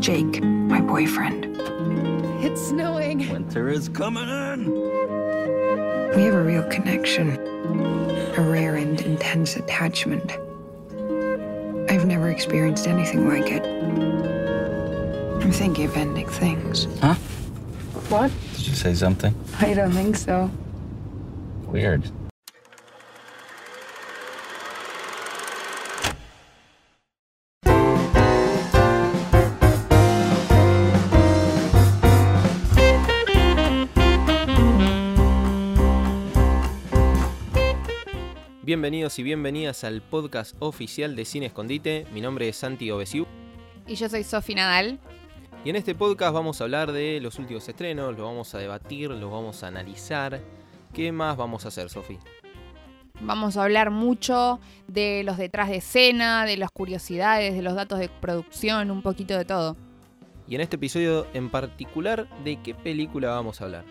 Jake, my boyfriend. It's snowing. Winter is coming in. We have a real connection, a rare and intense attachment. I've never experienced anything like it. I'm thinking of ending things. Huh? What? Did you say something? I don't think so. Weird. Bienvenidos y bienvenidas al podcast oficial de Cine Escondite. Mi nombre es Santi Obesiu Y yo soy Sofi Nadal. y en este podcast vamos a hablar de los últimos estrenos, lo vamos a debatir, lo vamos a analizar. ¿Qué más vamos a hacer, Sofi? Vamos a hablar mucho de los detrás de escena, de las curiosidades, de los datos de producción, un poquito de todo. Y en este episodio en particular, ¿de qué película vamos a hablar?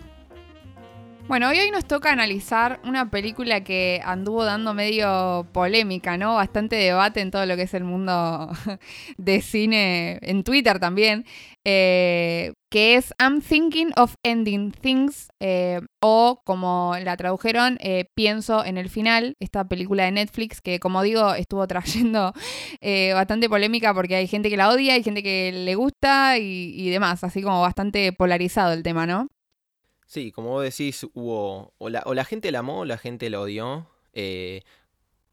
Bueno, hoy, hoy nos toca analizar una película que anduvo dando medio polémica, ¿no? Bastante debate en todo lo que es el mundo de cine, en Twitter también, eh, que es I'm Thinking of Ending Things, eh, o como la tradujeron, eh, Pienso en el final, esta película de Netflix que, como digo, estuvo trayendo bastante polémica porque hay gente que la odia, hay gente que le gusta y demás, así como bastante polarizado el tema, ¿no? Sí, como vos decís, hubo. O la, o la gente la amó o la gente la odió. eh,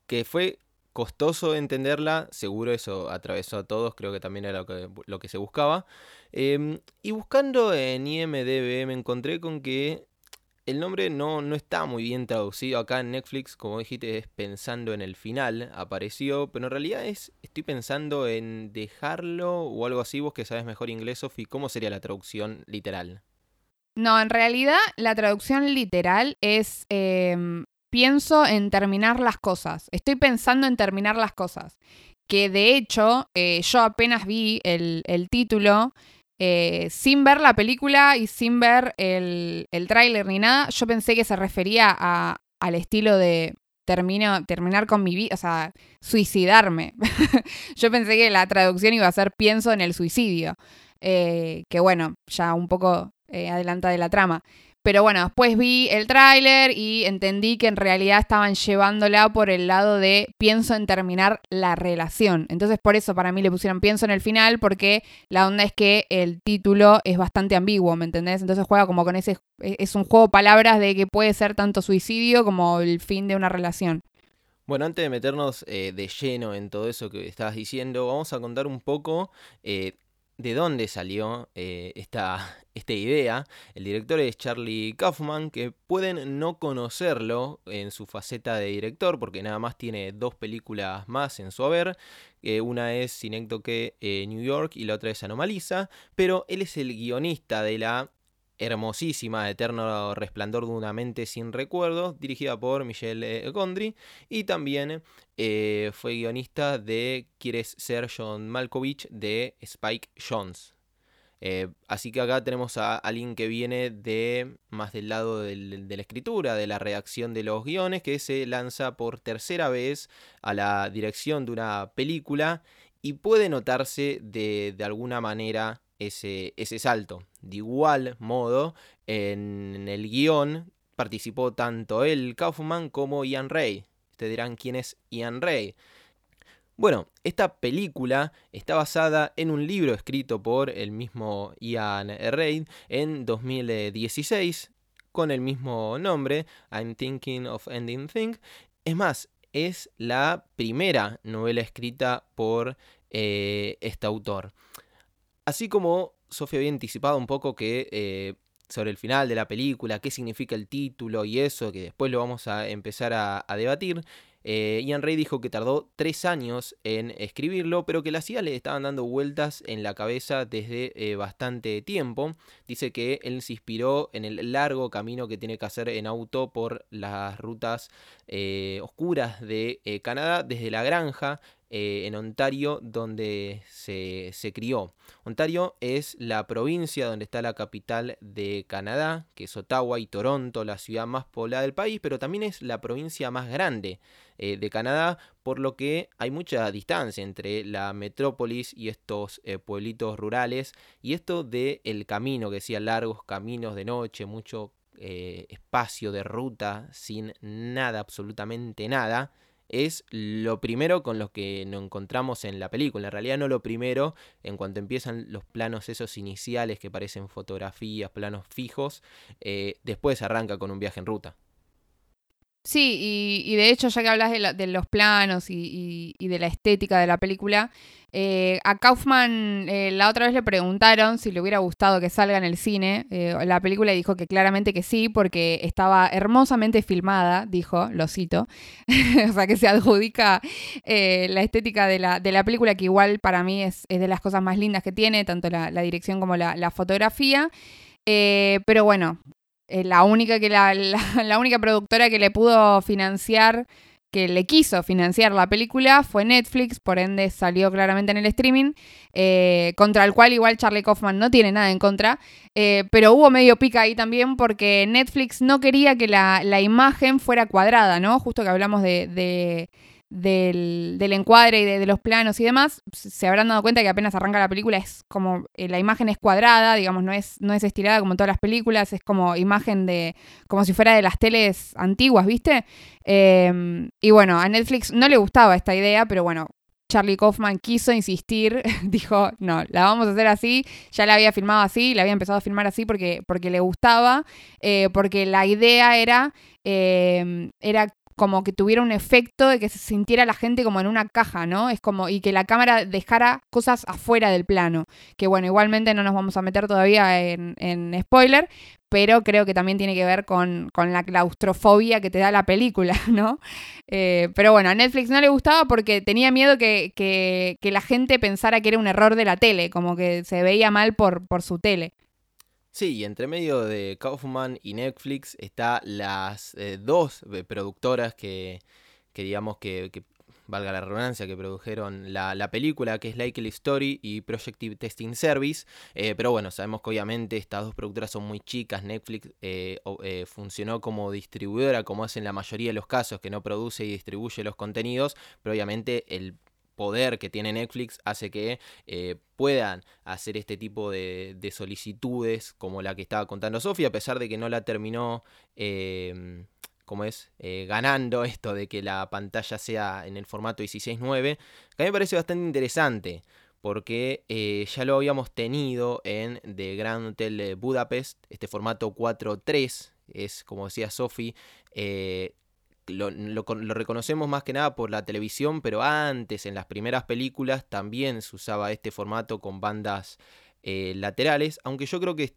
que fue costoso entenderla, seguro eso atravesó a todos, creo que también era lo que, lo que se buscaba. Em, y buscando en IMDB me encontré con que el nombre no, no está muy bien traducido acá en Netflix, como dijiste, es pensando en el final, apareció, pero en realidad es, estoy pensando en dejarlo o algo así, vos que sabes mejor inglés, Sofi, ¿cómo sería la traducción literal? No, en realidad la traducción literal es em, pienso en terminar las cosas. Estoy pensando en terminar las cosas. Que de hecho, eh, yo apenas vi el, el título, eh, sin ver la película y sin ver el, el tráiler ni nada, yo pensé que se refería a- al estilo de termino, terminar con mi vida, o sea, suicidarme. yo pensé que la traducción iba a ser pienso en el suicidio. Eh, que bueno, ya un poco eh, adelanta de la trama. Pero bueno, después vi el tráiler y entendí que en realidad estaban llevándola por el lado de pienso en terminar la relación. Entonces por eso para mí le pusieron pienso en el final porque la onda es que el título es bastante ambiguo, ¿me entendés? Entonces juega como con ese... Es un juego de palabras de que puede ser tanto suicidio como el fin de una relación. Bueno, antes de meternos eh, de lleno en todo eso que estabas diciendo, vamos a contar un poco eh, de dónde salió eh, esta, esta idea. El director es Charlie Kaufman, que pueden no conocerlo en su faceta de director, porque nada más tiene dos películas más en su haber. Eh, una es Synecdoche eh, New York y la otra es Anomalisa, pero él es el guionista de la hermosísima Eterno Resplandor de una mente sin recuerdos, dirigida por Michelle eh, Gondry, y también eh, fue guionista de Quieres ser John Malkovich de Spike Jones. Eh, así que acá tenemos a alguien que viene de más del lado de la escritura, de la redacción de los guiones, que se lanza por tercera vez a la dirección de una película y puede notarse de, de alguna manera ese, salto. De igual modo, en el guion participó tanto él, Kaufman, como Ian Ray. Ustedes dirán quién es Ian Ray. Bueno, esta película está basada en un libro escrito por el mismo Ian Ray en 2016 con el mismo nombre, I'm Thinking of Ending Things. Es más, es la primera novela escrita por eh, este autor. Así como Sofía había anticipado un poco que eh, sobre el final de la película, qué significa el título y eso, que después lo vamos a empezar a, debatir. Eh, Ian Ray dijo que tardó tres años en escribirlo, pero que las ideas le estaban dando vueltas en la cabeza desde eh, bastante tiempo. Dice que él se inspiró en el largo camino que tiene que hacer en auto por las rutas oscuras de Canadá, desde la granja eh, en Ontario, donde se, se, crió. Ontario es la provincia donde está la capital de Canadá, que es Ottawa, y Toronto, la ciudad más poblada del país, pero también es la provincia más grande eh, de Canadá, por lo que hay mucha distancia entre la metrópolis y estos eh, pueblitos rurales, y esto de el camino, que decía largos caminos de noche, mucho espacio de ruta sin nada, absolutamente nada, es lo primero con lo que nos encontramos en la película. En realidad no lo primero, en cuanto empiezan los planos esos iniciales que parecen fotografías, planos fijos, eh, después arranca con un viaje en ruta. Sí, y, de hecho, ya que hablas de, los planos y, de la estética de la película, eh, a Kaufman eh, la otra vez le preguntaron si le hubiera gustado que salga en el cine eh, la película y dijo que claramente que sí, porque estaba hermosamente filmada, dijo, lo cito, o sea que se adjudica la estética de la, de la, película, que igual para mí es, de las cosas más lindas que tiene, tanto la, dirección como la, la fotografía. pero bueno, eh, la, única que la, la, única productora que le pudo financiar, que le quiso financiar la película fue Netflix, por ende salió claramente en el streaming, eh, contra el cual igual Charlie Kaufman no tiene nada en contra, eh, pero hubo medio pica ahí también porque Netflix no quería que la, la imagen fuera cuadrada, ¿no? Justo que hablamos de del, encuadre y de, los planos y demás, se habrán dado cuenta que apenas arranca la película es como eh, la imagen es cuadrada, digamos, no es, no es estirada como en todas las películas, es como imagen de, como si fuera de las teles antiguas, ¿viste? Em, y bueno, a Netflix no le gustaba esta idea, pero bueno, Charlie Kaufman quiso insistir, dijo, no, la vamos a hacer así, ya la había filmado así, la había empezado a filmar así porque, porque le gustaba, eh, porque la idea era, em, era como que tuviera un efecto de que se sintiera la gente como en una caja, ¿no? Es como, y que la cámara dejara cosas afuera del plano. Que bueno, igualmente no nos vamos a meter todavía en, spoiler, pero creo que también tiene que ver con, la claustrofobia que te da la película, ¿no? Eh, pero bueno, a Netflix no le gustaba porque tenía miedo que, que, la gente pensara que era un error de la tele, como que se veía mal por, por su tele. Sí, y entre medio de Kaufman y Netflix está las eh, dos eh, productoras que, que digamos que, valga la redundancia, que produjeron la, la, película, que es Likely Story y Projective Testing Service. Eh, pero bueno, sabemos que obviamente estas dos productoras son muy chicas. Netflix funcionó como distribuidora, como es en la mayoría de los casos, que no produce y distribuye los contenidos, pero obviamente el poder que tiene Netflix hace que eh, puedan hacer este tipo de, solicitudes como la que estaba contando Sofía, a pesar de que no la terminó, em, como es, eh, ganando esto de que la pantalla sea en el formato 16.9, que a mí me parece bastante interesante. Porque eh, ya lo habíamos tenido en The Grand Hotel Budapest, este formato 4.3, es como decía Sophie, lo, reconocemos más que nada por la televisión, pero antes, en las primeras películas, también se usaba este formato con bandas eh, laterales, aunque yo creo que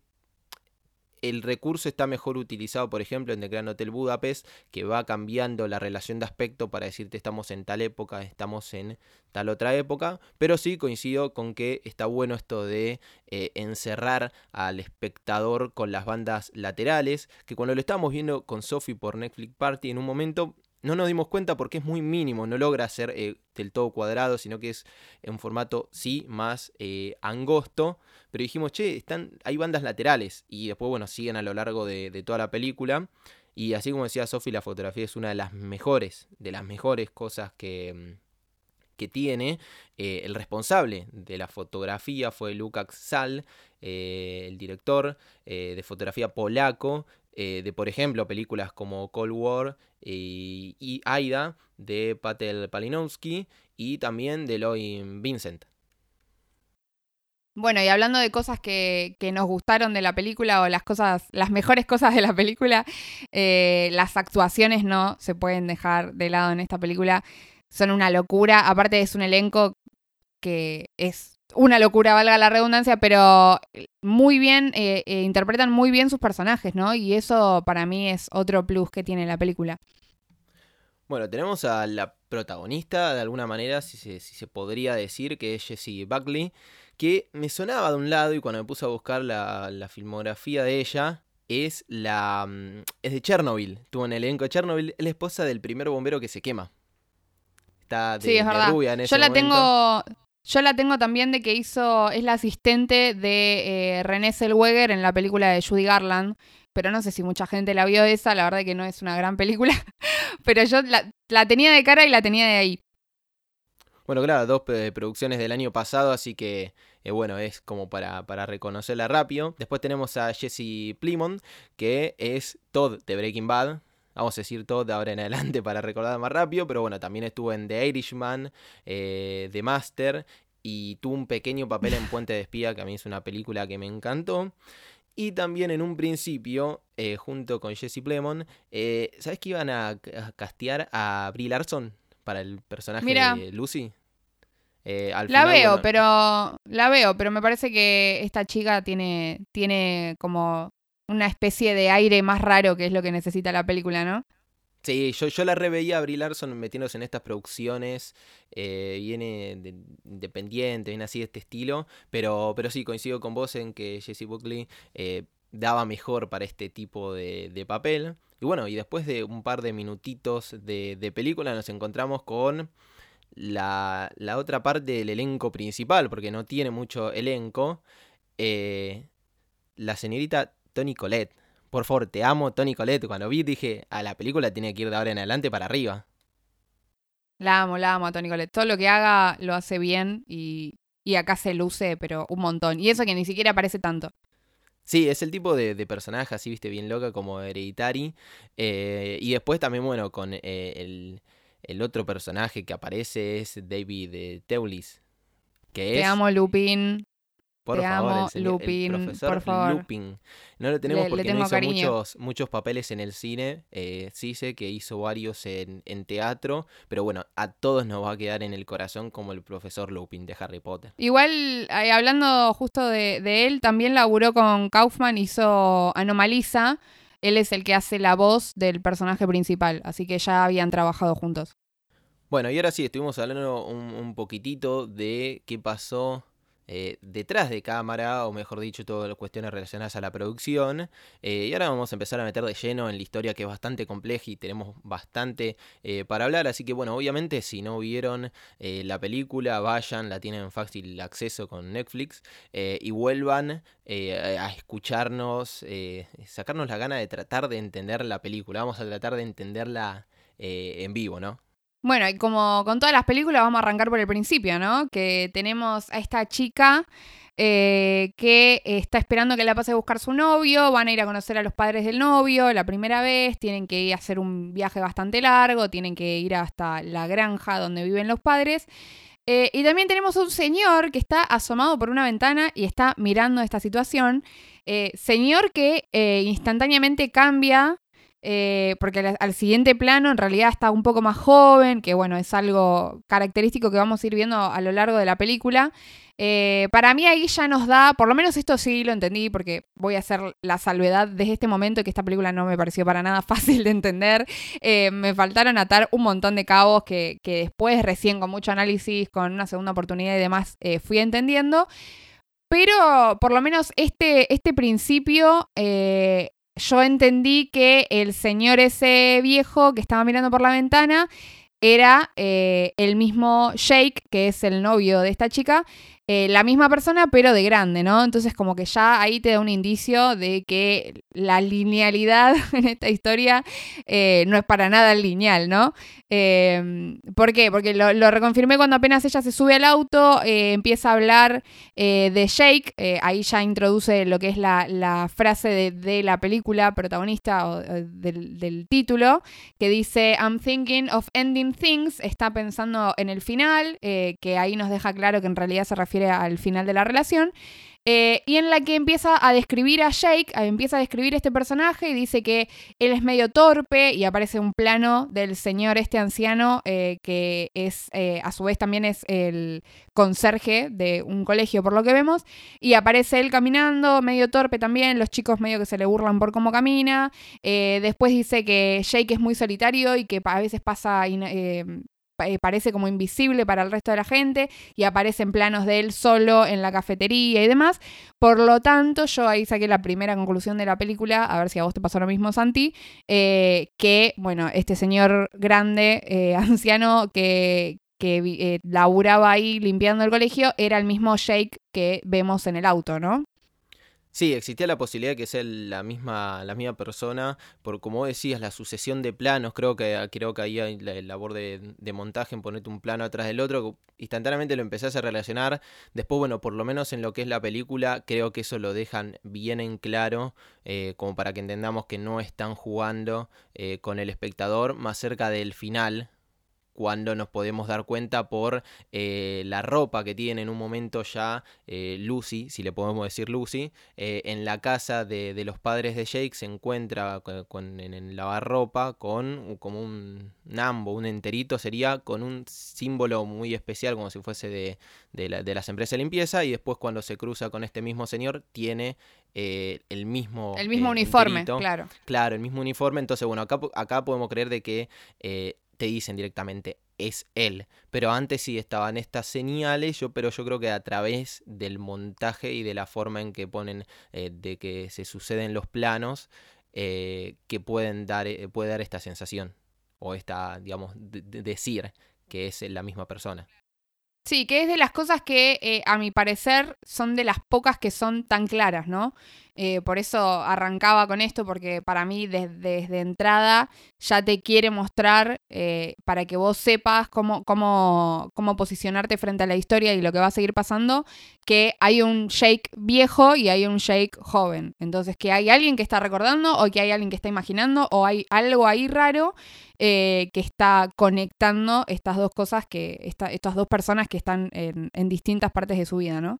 el recurso está mejor utilizado, por ejemplo, en The Grand Hotel Budapest, que va cambiando la relación de aspecto para decirte estamos en tal época, estamos en tal otra época, pero sí coincido con que está bueno esto de eh, encerrar al espectador con las bandas laterales, que cuando lo estábamos viendo con Sophie por Netflix Party, en un momento no nos dimos cuenta porque es muy mínimo, no logra ser eh, del todo cuadrado, sino que es un formato, sí, más eh, angosto. Pero dijimos, che, están, hay bandas laterales y después, bueno, siguen a lo largo de, toda la película. Y así como decía Sofi, la fotografía es una de las mejores, de las mejores cosas que, mm, que tiene. Eh, el responsable de la fotografía fue Lukács Sal, el director de fotografía polaco, eh, de, por ejemplo, películas como Cold War y, Aida de Patel Palinowski y también de Lloyd Vincent. Bueno, y hablando de cosas que, nos gustaron de la película o las cosas, las mejores cosas de la película, eh, las actuaciones no se pueden dejar de lado en esta película. Son una locura. Aparte es un elenco que es una locura, valga la redundancia, pero muy bien, eh, eh, interpretan muy bien sus personajes, ¿no? Y eso para mí es otro plus que tiene la película. Bueno, tenemos a la protagonista, de alguna manera, si se, si se podría decir, que es Jessie Buckley, que me sonaba de un lado y cuando me puse a buscar la, la filmografía de ella, es la mm, es de Chernobyl. Tuvo en el elenco de Chernobyl, es la esposa del primer bombero que se quema. está de, Sí, es de verdad. rubia en ese Yo la momento. tengo. Yo la tengo también de que hizo. Es la asistente de eh, René Zellweger en la película de Judy Garland. Pero no sé si mucha gente la vio esa. La verdad que no es una gran película. pero yo la, tenía de cara y la tenía de ahí. Bueno, claro, dos eh, producciones del año pasado, así que eh, bueno, es como para, para reconocerla rápido. Después tenemos a Jesse Plimont, que es Todd de Breaking Bad. Vamos a decir Todd de ahora en adelante para recordar más rápido, pero bueno, también estuvo en The Irishman, eh, The Master, y tuvo un pequeño papel en Puente de Espía, que a mí es una película que me encantó. Y también en un principio, eh, junto con Jesse Plemons, eh, ¿sabes que iban a, a castear a Brie Larson para el personaje Mira. de Lucy? Eh, al La final, veo, bueno, pero. La veo, pero me parece que esta chica tiene. Tiene como una especie de aire más raro que es lo que necesita la película, ¿no? Sí, yo, yo la reveía a Brie Larson metiéndose en estas producciones, eh, viene de- independiente, viene así de este estilo, pero, pero sí, coincido con vos en que Jessie Buckley eh, daba mejor para este tipo de, papel. Y bueno, y después de un par de minutitos de, de película nos encontramos con la, la otra parte del elenco principal, porque no tiene mucho elenco, eh, la señorita Toni Collette. Por favor, te amo, Toni Collette. Cuando vi dije, a la película tiene que ir de ahora en adelante para arriba. La amo, la amo a Toni Collette. Todo lo que haga lo hace bien y, y acá se luce, pero un montón. Y eso que ni siquiera aparece tanto. Sí, es el tipo de, de personaje así, viste, bien loca como Hereditary. Eh, y después también, bueno, con eh, el, el otro personaje que aparece es David eh, Teulis. Que Te es, amo, Lupin. Por te favor, amo, el, señor- el Lupin, profesor por favor. Lupin. No lo tenemos Le- le porque no hizo cariño. muchos, muchos papeles en el cine. Eh, sí sé que hizo varios en, en teatro. Pero bueno, a todos nos va a quedar en el corazón como el profesor Lupin de Harry Potter. Igual, eh, hablando justo de, de él, también laburó con Kaufman, hizo Anomalisa. Él es el que hace la voz del personaje principal, así que ya habían trabajado juntos. Bueno, y ahora sí, estuvimos hablando un, un poquitito de qué pasó eh, detrás de cámara, o mejor dicho, todas las cuestiones relacionadas a la producción. Eh, y ahora vamos a empezar a meter de lleno en la historia que es bastante compleja y tenemos bastante eh, para hablar. Así que bueno, obviamente si no vieron la película, vayan, la tienen en fácil acceso con Netflix y vuelvan a escucharnos, sacarnos la gana de tratar de entender la película. Vamos a tratar de entenderla en vivo, ¿no? Bueno, y como con todas las películas, vamos a arrancar por el principio, ¿no? Que tenemos a esta chica eh, que está esperando que la pase a buscar su novio, van a ir a conocer a los padres del novio la primera vez, tienen que ir a hacer un viaje bastante largo, tienen que ir hasta la granja donde viven los padres. Eh, y también tenemos un señor que está asomado por una ventana y está mirando esta situación. Eh, señor que instantáneamente cambia eh, porque al, siguiente plano en realidad está un poco más joven, que bueno, es algo característico que vamos a ir viendo a lo largo de la película. Eh, para mí ahí ya nos da, por lo menos esto sí lo entendí, porque voy a hacer la salvedad desde este momento que esta película no me pareció para nada fácil de entender. Eh, me faltaron atar un montón de cabos que, después, recién con mucho análisis, con una segunda oportunidad y demás, fui entendiendo. Pero por lo menos este, este principio yo entendí que el señor ese viejo que estaba mirando por la ventana era eh, el mismo Jake, que es el novio de esta chica, eh, la misma persona, pero de grande, ¿no? Entonces como que ya ahí te da un indicio de que la linealidad en esta historia eh, no es para nada lineal, ¿no? Eh, ¿Por qué? Porque lo, lo reconfirmé cuando apenas ella se sube al auto, eh, empieza a hablar de Jake, ahí ya introduce lo que es la, la frase de, de la película protagonista o del, del título, que dice I'm thinking of ending things, está pensando en el final, que ahí nos deja claro que en realidad se refiere al final de la relación. Eh, y en la que empieza a describir a Jake, eh, empieza a describir este personaje y dice que él es medio torpe y aparece un plano del señor este anciano eh, que es, a su vez también es el conserje de un colegio por lo que vemos y aparece él caminando, medio torpe también, los chicos medio que se le burlan por cómo camina, después dice que Jake es muy solitario y que a veces pasa eh, parece como invisible para el resto de la gente y aparecen planos de él solo en la cafetería y demás. Por lo tanto, yo ahí saqué la primera conclusión de la película, a ver si a vos te pasó lo mismo, Santi, eh, que, bueno, este señor grande, eh, anciano, que, que laburaba ahí limpiando el colegio, era el mismo Jake que vemos en el auto, ¿no? Sí, existía la posibilidad de que sea la misma, la misma persona, por como decías, la sucesión de planos, creo que creo que ahí hay la labor de, de montaje en ponerte un plano atrás del otro, instantáneamente lo empezás a relacionar, después bueno, por lo menos en lo que es la película, creo que eso lo dejan bien en claro, eh, como para que entendamos que no están jugando eh, con el espectador más cerca del final, cuando nos podemos dar cuenta por eh, la ropa que tiene en un momento ya eh, Lucy, si le podemos decir Lucy, eh, en la casa de, de, los padres de Jake se encuentra con, con, en el lavarropa con como un nambo, un enterito sería, con un símbolo muy especial como si fuese de, de, la, de las empresas de limpieza y después cuando se cruza con este mismo señor tiene eh, el mismo el mismo eh, uniforme enterito. claro claro el mismo uniforme entonces bueno acá acá podemos creer de que eh, te dicen directamente es él. Pero antes sí estaban estas señales, yo, pero yo creo que a través del montaje y de la forma en que ponen, eh, de que se suceden los planos, eh, que pueden dar, eh, puede dar esta sensación. O esta, digamos, de, de decir que es la misma persona. Sí, que es de las cosas que eh, a mi parecer son de las pocas que son tan claras, ¿no? Eh, por eso arrancaba con esto, porque para mí desde, entrada ya te quiere mostrar eh, para que vos sepas cómo, cómo, cómo posicionarte frente a la historia y lo que va a seguir pasando, que hay un Jake viejo y hay un Jake joven. Entonces, que hay alguien que está recordando o que hay alguien que está imaginando o hay algo ahí raro que está conectando estas dos cosas, que esta, estas dos personas que están en, en distintas partes de su vida, ¿no?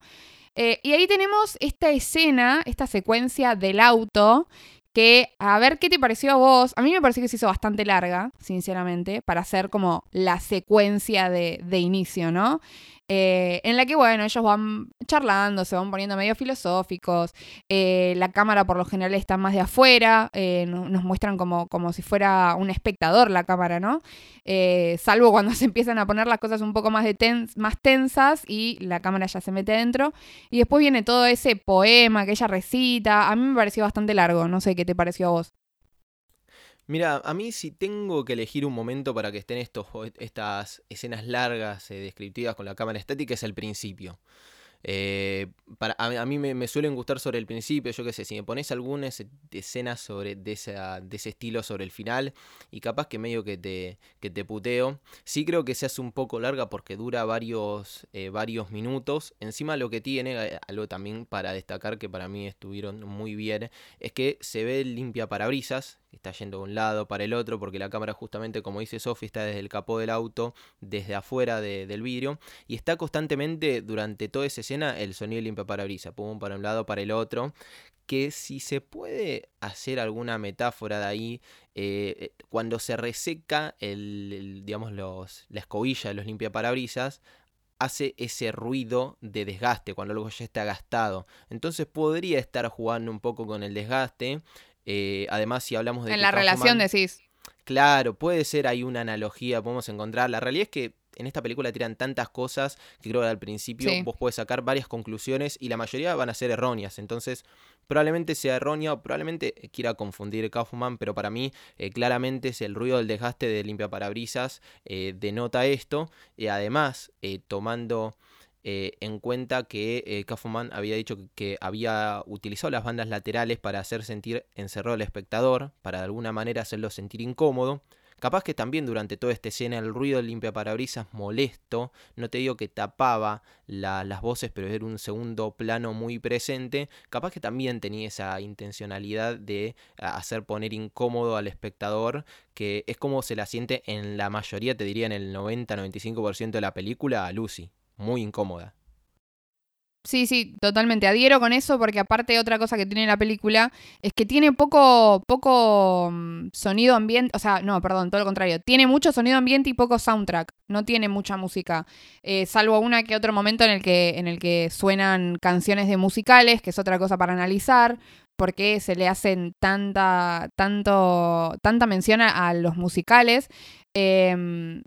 Eh, y ahí tenemos esta escena, esta secuencia del auto, que a ver qué te pareció a vos. A mí me pareció que se hizo bastante larga, sinceramente, para hacer como la secuencia de, de inicio, ¿no? Eh, en la que, bueno, ellos van charlando, se van poniendo medio filosóficos, eh, la cámara por lo general está más de afuera, eh, nos muestran como, como si fuera un espectador la cámara, ¿no? Salvo cuando se empiezan a poner las cosas un poco más, de más tensas y la cámara ya se mete dentro. Y después viene todo ese poema que ella recita, a mí me pareció bastante largo, no sé qué te pareció a vos. Mira, a mí si tengo que elegir un momento para que estén estos, estas escenas largas, eh, descriptivas con la cámara estática, es el principio. Eh, para, a, mí me, suelen gustar sobre el principio, yo qué sé, si me pones alguna escena sobre, de, esa, de ese estilo sobre el final y capaz que medio que te, que te puteo, sí creo que se hace un poco larga porque dura varios, eh, varios minutos. Encima lo que tiene, eh, algo también para destacar que para mí estuvieron muy bien, es que se ve limpia parabrisas, está yendo de un lado para el otro, porque la cámara justamente, como dice Sophie, está desde el capó del auto, desde afuera de, del vidrio, y está constantemente durante toda esa escena el sonido limpia parabrisas, pum, para un lado, para el otro, que si se puede hacer alguna metáfora de ahí, eh, cuando se reseca el, el, digamos, los, la escobilla de los limpiaparabrisas, hace ese ruido de desgaste cuando luego ya está gastado. Entonces podría estar jugando un poco con el desgaste. Eh, además, si hablamos de... En la relación decís. Claro, puede ser ahí una analogía, podemos encontrar. La realidad es que en esta película tiran tantas cosas que creo que al principio sí. vos podés sacar varias conclusiones y la mayoría van a ser erróneas. Entonces, probablemente sea errónea o probablemente quiera confundir Kaufman, pero para mí eh, claramente es el ruido del desgaste de limpiaparabrisas eh, denota esto. Y además, eh, tomando eh, en cuenta que eh, Kaufman había dicho que, que, había utilizado las bandas laterales para hacer sentir encerrado al espectador, para de alguna manera hacerlo sentir incómodo. Capaz que también durante toda esta escena el ruido del limpiaparabrisas molesto, no te digo que tapaba la, las voces, pero era un segundo plano muy presente, capaz que también tenía esa intencionalidad de hacer poner incómodo al espectador, que es como se la siente en la mayoría, te diría en el 90-95% de la película, a Lucy, muy incómoda. Sí, sí, totalmente. Adhiero con eso porque aparte otra cosa que tiene la película es que tiene poco, poco mm, sonido ambiente, o sea, no, perdón, todo lo contrario. Tiene mucho sonido ambiente y poco soundtrack. No tiene mucha música, eh, salvo una que otro momento en el que, en el que suenan canciones de musicales, que es otra cosa para analizar. ¿Por qué se le hacen tanta, tanto, tanta mención a los musicales? Eh,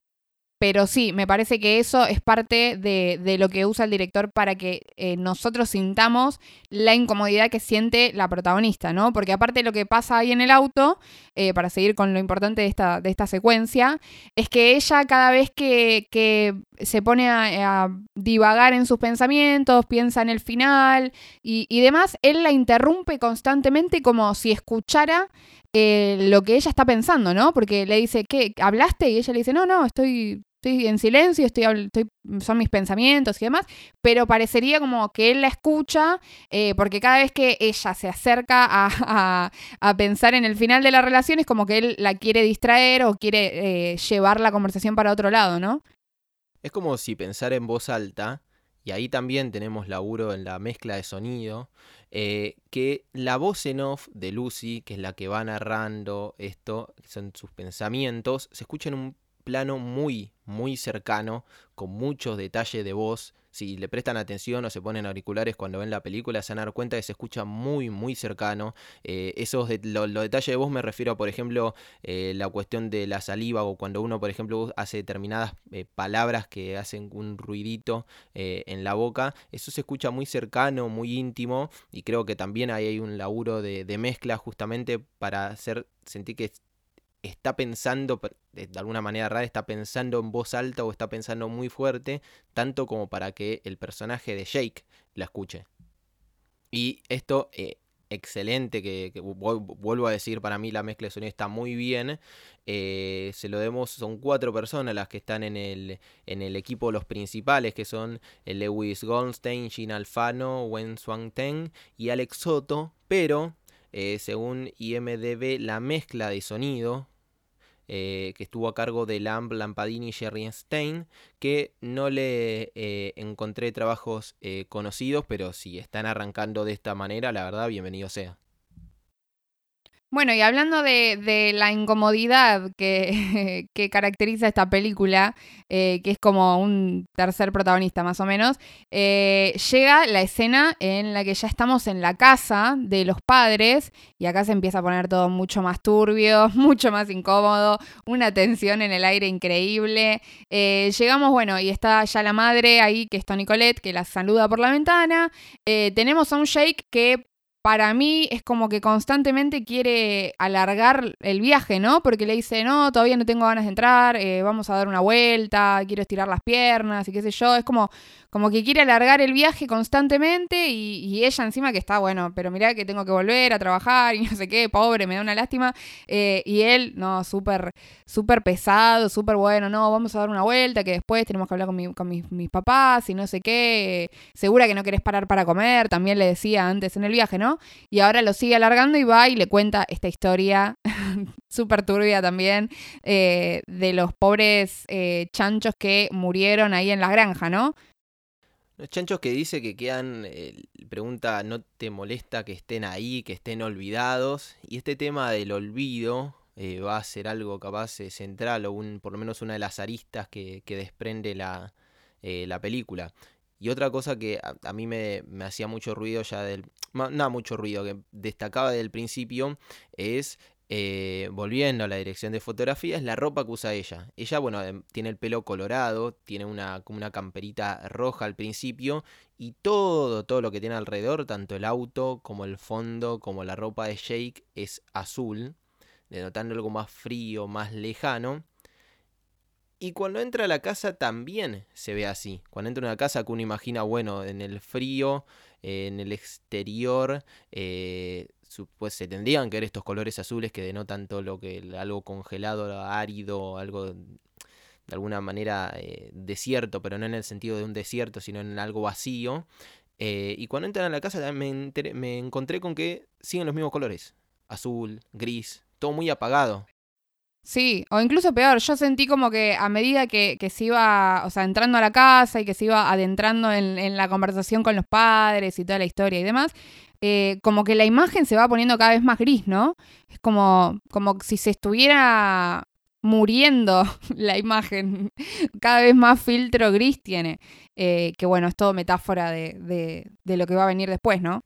pero sí, me parece que eso es parte de, de lo que usa el director para que eh, nosotros sintamos la incomodidad que siente la protagonista, ¿no? Porque aparte lo que pasa ahí en el auto, eh, para seguir con lo importante de esta, de esta secuencia, es que ella cada vez que, que se pone a, divagar en sus pensamientos, piensa en el final y, y demás, él la interrumpe constantemente como si escuchara eh, lo que ella está pensando, ¿no? Porque le dice, ¿qué? ¿Hablaste? Y ella le dice, no, no, estoy, estoy en silencio, estoy, estoy, son mis pensamientos y demás, pero parecería como que él la escucha, eh, porque cada vez que ella se acerca a, a- pensar en el final de la relación es como que él la quiere distraer o quiere eh, llevar la conversación para otro lado, ¿no? Es como si pensar en voz alta, y ahí también tenemos laburo en la mezcla de sonido, eh, que la voz en off de Lucy, que es la que va narrando esto, son sus pensamientos, se escucha en un plano muy, muy cercano, con muchos detalles de voz. Si le prestan atención o se ponen auriculares cuando ven la película, se van a dar cuenta que se escucha muy, muy cercano. Eh, esos de- lo- los detalles de voz me refiero a, por ejemplo, eh, la cuestión de la saliva o cuando uno, por ejemplo, hace determinadas eh, palabras que hacen un ruidito en la boca, eso se escucha muy cercano, muy íntimo y creo que también ahí hay un laburo de, de mezcla justamente para hacer sentir que está pensando, de alguna manera rara, está pensando en voz alta o está pensando muy fuerte, tanto como para que el personaje de Jake la escuche. Y esto, eh, excelente, que, que vu- vuelvo a decir, para mí la mezcla de sonido está muy bien. eh, se lo demos, son cuatro personas las que están en el, en el equipo, los principales, que son Lewis Goldstein, Gina Alfano, Wen Swang Teng y Alex Soto, pero eh, según IMDB, la mezcla de sonido eh, que estuvo a cargo de Lamp, Lampadini y Jerry Stein, que no le eh, encontré trabajos conocidos, pero si están arrancando de esta manera, la verdad, bienvenido sea. Bueno, y hablando de, la incomodidad que, caracteriza esta película, eh, que es como un tercer protagonista más o menos, eh, llega la escena en la que ya estamos en la casa de los padres y acá se empieza a poner todo mucho más turbio, mucho más incómodo, una tensión en el aire increíble. Eh, llegamos, bueno, y está ya la madre ahí, que es Toni Colette, que la saluda por la ventana. Tenemos a un Jake que para mí es como que constantemente quiere alargar el viaje, ¿no? Porque le dice, no, todavía no tengo ganas de entrar, eh, vamos a dar una vuelta, quiero estirar las piernas y qué sé yo. Es como, como que quiere alargar el viaje constantemente y, ella encima que está, bueno, pero mirá que tengo que volver a trabajar y no sé qué, pobre, me da una lástima. Eh, y él, no, súper, súper pesado, súper bueno, no, vamos a dar una vuelta, que después tenemos que hablar con, mi- con mis, papás y no sé qué. segura que no querés parar para comer, también le decía antes en el viaje, ¿no? Y ahora lo sigue alargando y va y le cuenta esta historia súper turbia también eh, de los pobres eh, chanchos que murieron ahí en la granja, ¿no? Los chanchos que dice que quedan, eh, pregunta, ¿no te molesta que estén ahí, que estén olvidados? Y este tema del olvido eh, va a ser algo capaz eh, central o un, por lo menos una de las aristas que, que desprende la, la película. Y otra cosa que a, mí me, me hacía mucho ruido ya del... ma- No, mucho ruido, que destacaba del principio es eh, volviendo a la dirección de fotografía, es la ropa que usa ella. Ella, bueno, em, tiene el pelo colorado, tiene una, como una camperita roja al principio, y todo, todo lo que tiene alrededor, tanto el auto como el fondo, como la ropa de Jake, es azul, denotando algo más frío, más lejano. Y cuando entra a la casa también se ve así. Cuando entra a una casa que uno imagina, bueno, en el frío, en el exterior, eh, pues se tendrían que ver estos colores azules que denotan todo lo que algo congelado, árido, algo de alguna manera eh, desierto, pero no en el sentido de un desierto, sino en algo vacío. Eh, y cuando entran a la casa me, me encontré con que siguen los mismos colores. Azul, gris, todo muy apagado. Sí, o incluso peor, yo sentí como que a medida que, se iba, o sea, entrando a la casa y que se iba adentrando en, en la conversación con los padres y toda la historia y demás, eh, como que la imagen se va poniendo cada vez más gris, ¿no? Es como, como si se estuviera muriendo la imagen, cada vez más filtro gris tiene, Eh, que bueno, es todo metáfora de, de, de lo que va a venir después, ¿no?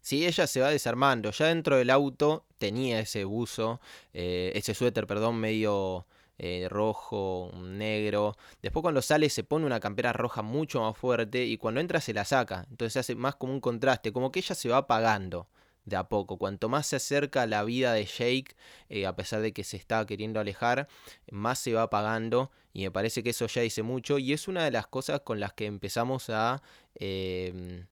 Sí, ella se va desarmando. Ya dentro del auto tenía ese buzo, eh, ese suéter, perdón, medio eh, rojo, negro. Después cuando sale se pone una campera roja mucho más fuerte y cuando entra se la saca. Entonces hace más como un contraste, como que ella se va apagando de a poco. Cuanto más se acerca la vida de Jake, eh, a pesar de que se está queriendo alejar, más se va apagando. Y me parece que eso ya dice mucho. Y es una de las cosas con las que empezamos a, em,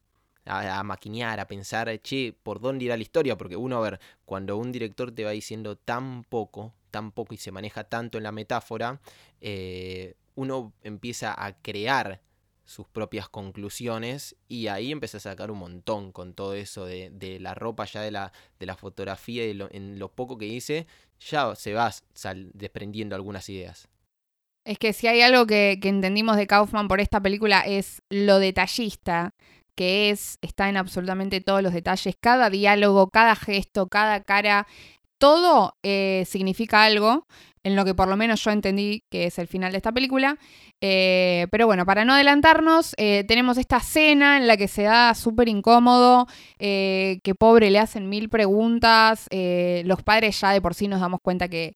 a, a, maquinear, a pensar, che, ¿por dónde irá la historia? Porque uno, a ver, cuando un director te va diciendo tan poco, tan poco y se maneja tanto en la metáfora, eh, uno empieza a crear sus propias conclusiones y ahí empieza a sacar un montón con todo eso de, la ropa, ya de la, de la fotografía y en lo poco que hice, ya se va sal, desprendiendo algunas ideas. Es que si hay algo que, que entendimos de Kaufman por esta película es lo detallista que es, está en absolutamente todos los detalles, cada diálogo, cada gesto, cada cara, todo eh, significa algo, en lo que por lo menos yo entendí que es el final de esta película. Eh, pero bueno, para no adelantarnos, eh, tenemos esta escena en la que se da súper incómodo, eh, que pobre le hacen mil preguntas, los padres ya de por sí nos damos cuenta que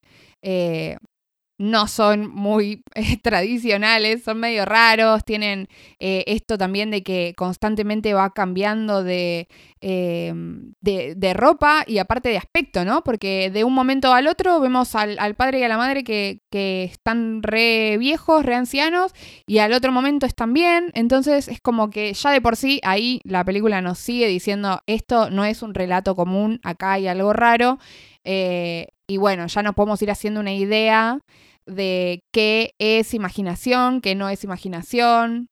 no son muy eh, tradicionales, son medio raros, tienen eh, esto también de que constantemente va cambiando de, eh, de, de, ropa y aparte de aspecto, ¿no? Porque de un momento al otro vemos al, al padre y a la madre que, que, están re viejos, re ancianos, y al otro momento están bien, entonces es como que ya de por sí ahí la película nos sigue diciendo esto no es un relato común, acá hay algo raro. Eh, y bueno, ya nos podemos ir haciendo una idea de qué es imaginación, qué no es imaginación.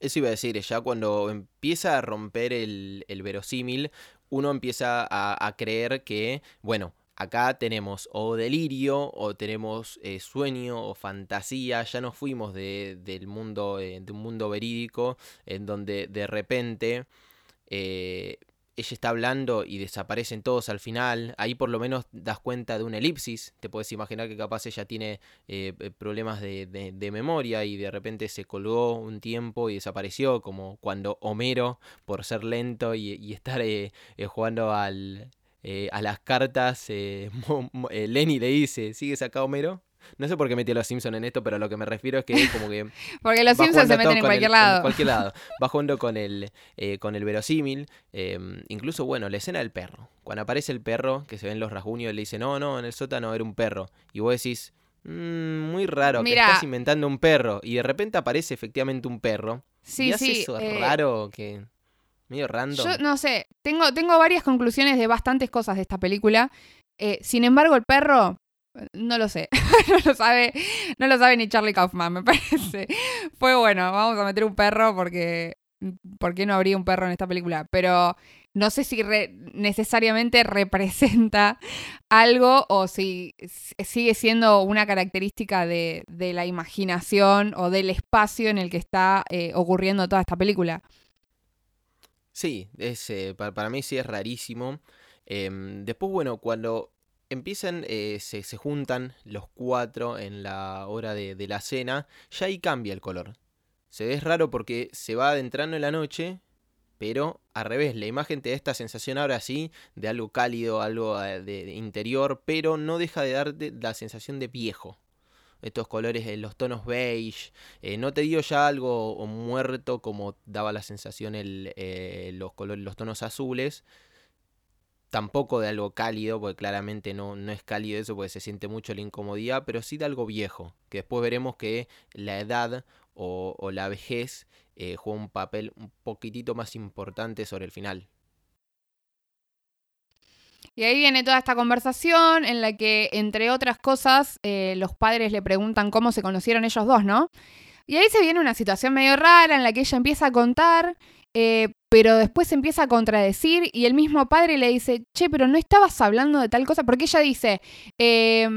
Eso iba a decir, ya cuando empieza a romper el, el verosímil, uno empieza a, a, creer que, bueno, acá tenemos o delirio, o tenemos eh, sueño, o fantasía, ya nos fuimos de, del mundo, eh, de un mundo verídico, en donde de repente eh, ella está hablando y desaparecen todos al final, ahí por lo menos das cuenta de una elipsis, te puedes imaginar que capaz ella tiene eh, problemas de, de, memoria y de repente se colgó un tiempo y desapareció, como cuando Homero, por ser lento y, estar eh, eh, jugando al, eh, a las cartas, eh, Lenny le dice, ¿sigues acá Homero? No sé por qué metió a los Simpsons en esto, pero lo que me refiero es que es como que. Porque los Simpsons se meten en cualquier el, lado. En cualquier lado. Va jugando con el, eh, con el verosímil. Eh, incluso, bueno, la escena del perro. Cuando aparece el perro, que se ven los rasguños, le dice, no, no, en el sótano era un perro. Y vos decís, mmm, muy raro, que estás inventando un perro. Y de repente aparece efectivamente un perro. Sí, y hace sí. eso eh, raro que. medio random. Yo no sé, tengo, tengo varias conclusiones de bastantes cosas de esta película. Eh, sin embargo, el perro no lo sé. no lo sabe. No lo sabe ni Charlie Kaufman, me parece. Fue bueno, vamos a meter un perro porque. ¿Por qué no habría un perro en esta película? Pero no sé si necesariamente representa algo o si sigue siendo una característica de, de, la imaginación o del espacio en el que está eh, ocurriendo toda esta película. Sí, es, eh, para, mí sí es rarísimo. Eh, después, bueno, cuando empiezan, eh, se, se, juntan los cuatro en la hora de, de, la cena, ya ahí cambia el color. Se ve raro porque se va adentrando en la noche, pero al revés, la imagen te da esta sensación ahora sí de algo cálido, algo de, de interior, pero no deja de darte la sensación de viejo. Estos colores, eh, los tonos beige, eh, no te dio ya algo muerto como daba la sensación el, eh, los, colores, los tonos azules, tampoco de algo cálido, porque claramente no, no es cálido eso, porque se siente mucho la incomodidad, pero sí de algo viejo, que después veremos que la edad o, la vejez eh, juega un papel un poquitito más importante sobre el final. Y ahí viene toda esta conversación en la que, entre otras cosas, eh, los padres le preguntan cómo se conocieron ellos dos, ¿no? Y ahí se viene una situación medio rara en la que ella empieza a contar, eh, pero después se empieza a contradecir y el mismo padre le dice, che, pero no estabas hablando de tal cosa, porque ella dice, eh,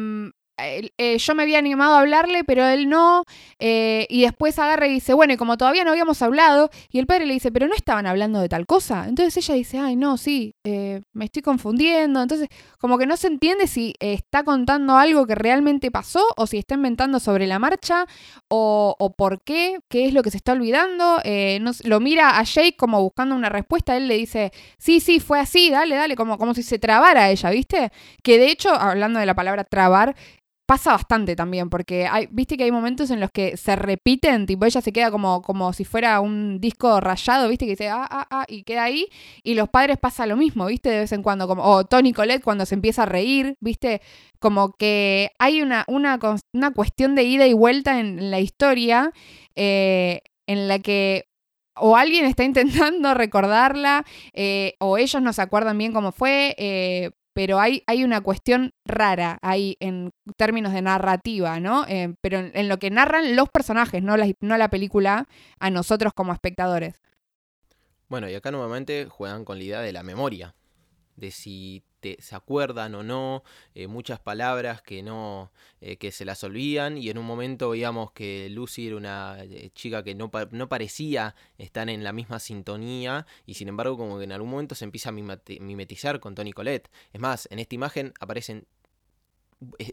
eh, yo me había animado a hablarle, pero él no. Eh, y después agarra y dice, bueno, y como todavía no habíamos hablado, y el padre le dice, pero no estaban hablando de tal cosa. Entonces ella dice, ay, no, sí, eh, me estoy confundiendo. Entonces, como que no se entiende si está contando algo que realmente pasó o si está inventando sobre la marcha o, o por qué, qué es lo que se está olvidando. Eh, no, lo mira a Jake como buscando una respuesta. Él le dice, sí, sí, fue así, dale, dale, como, como si se trabara ella, ¿viste? Que de hecho, hablando de la palabra trabar, pasa bastante también, porque hay, viste que hay momentos en los que se repiten, tipo ella se queda como, como si fuera un disco rayado, viste, que dice, ah, ah, ah, y queda ahí, y los padres pasa lo mismo, viste, de vez en cuando, como, o Tony Colette cuando se empieza a reír, viste, como que hay una, una, una cuestión de ida y vuelta en la historia eh, en la que o alguien está intentando recordarla, eh, o ellos no se acuerdan bien cómo fue, eh, pero hay, hay una cuestión rara ahí en términos de narrativa, ¿no? Eh, pero en, lo que narran los personajes, no la, no la película, a nosotros como espectadores. Bueno, y acá nuevamente juegan con la idea de la memoria, de si se acuerdan o no, eh, muchas palabras que no, eh, que se las olvidan y en un momento veíamos que Lucy era una eh, chica que no, no, parecía estar en la misma sintonía y sin embargo como que en algún momento se empieza a mimetizar con Tony Colette. Es más, en esta imagen aparecen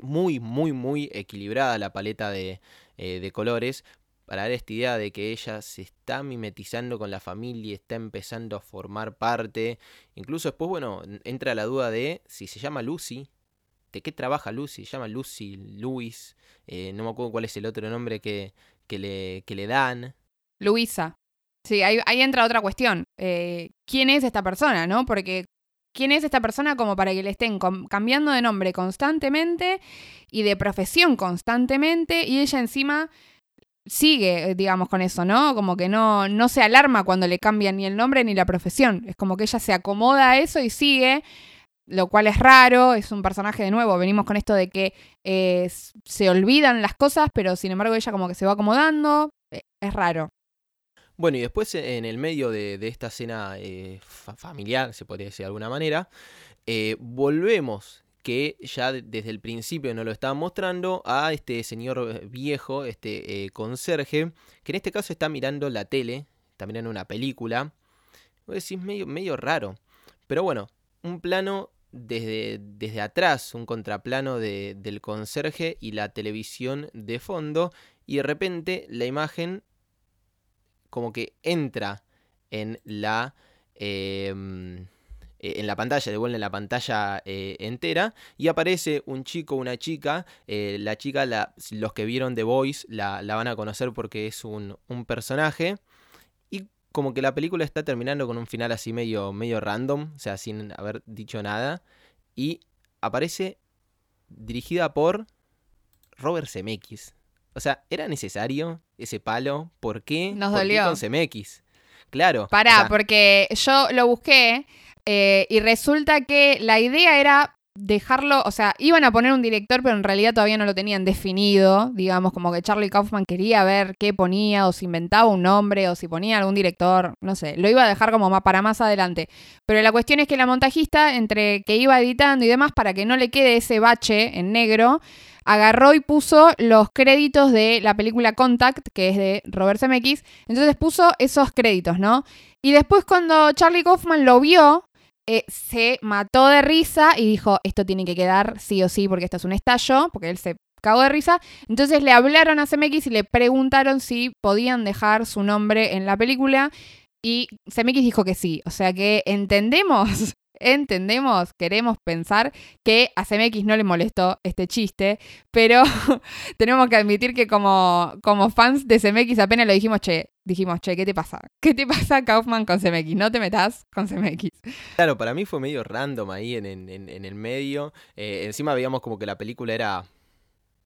muy, muy, muy equilibrada la paleta de colores, para dar esta idea de que ella se está mimetizando con la familia, está empezando a formar parte. Incluso después, bueno, entra la duda de si se llama Lucy. ¿De qué trabaja Lucy? Se llama Lucy, Luis. Eh, no me acuerdo cuál es el otro nombre que, que, le, dan. Luisa. Sí, ahí, entra otra cuestión. Eh, ¿Quién es esta persona, no? Porque quién es esta persona como para que le estén cambiando de nombre constantemente y de profesión constantemente y ella encima sigue, eh, digamos, con eso, ¿no? Como que no, no se alarma cuando le cambian ni el nombre ni la profesión. Es como que ella se acomoda a eso y sigue, lo cual es raro, es un personaje de nuevo. Venimos con esto de que eh, se olvidan las cosas, pero sin embargo ella como que se va acomodando. Eh, es raro. Bueno, y después en el medio de, esta escena familiar, se podría decir de alguna manera, volvemos que ya desde el principio no lo estaban mostrando a este señor viejo, este eh, conserje, que en este caso está mirando la tele, está mirando una película. Es medio, medio raro. Pero bueno, un plano desde, desde atrás, un contraplano del conserje y la televisión de fondo. Y de repente la imagen como que entra en la... Em, eh, en la pantalla, devuelve en la pantalla eh, entera, y aparece un chico, una chica, eh, la chica, la, los que vieron The Voice la, van a conocer porque es un, personaje, y como que la película está terminando con un final así medio, medio random, o sea, sin haber dicho nada, y aparece dirigida por Robert Zemeckis. O sea, ¿era necesario ese palo? ¿Por qué? Nos dolió. con Zemeckis? Claro. Pará, porque yo lo busqué eh, y resulta que la idea era dejarlo, o sea, iban a poner un director, pero en realidad todavía no lo tenían definido, digamos, como que Charlie Kaufman quería ver qué ponía, o si inventaba un nombre, o si ponía algún director, no sé, lo iba a dejar como para más adelante. Pero la cuestión es que la montajista, entre que iba editando y demás, para que no le quede ese bache en negro, agarró y puso los créditos de la película Contact, que es de Robert Zemeckis, entonces puso esos créditos, ¿no? Y después cuando Charlie Kaufman lo vio, eh, se mató de risa y dijo, esto tiene que quedar sí o sí porque esto es un estallo, porque él se cagó de risa. Entonces le hablaron a CMX y le preguntaron si podían dejar su nombre en la película y CMX dijo que sí. O sea que entendemos entendemos, queremos pensar que a CMX no le molestó este chiste, pero tenemos que admitir que como, como fans de CMX apenas lo dijimos, che, dijimos, che, ¿qué te pasa? ¿Qué te pasa Kaufman con CMX? No te metas con CMX. Claro, para mí fue medio random ahí en, el medio. Eh, encima veíamos como que la película era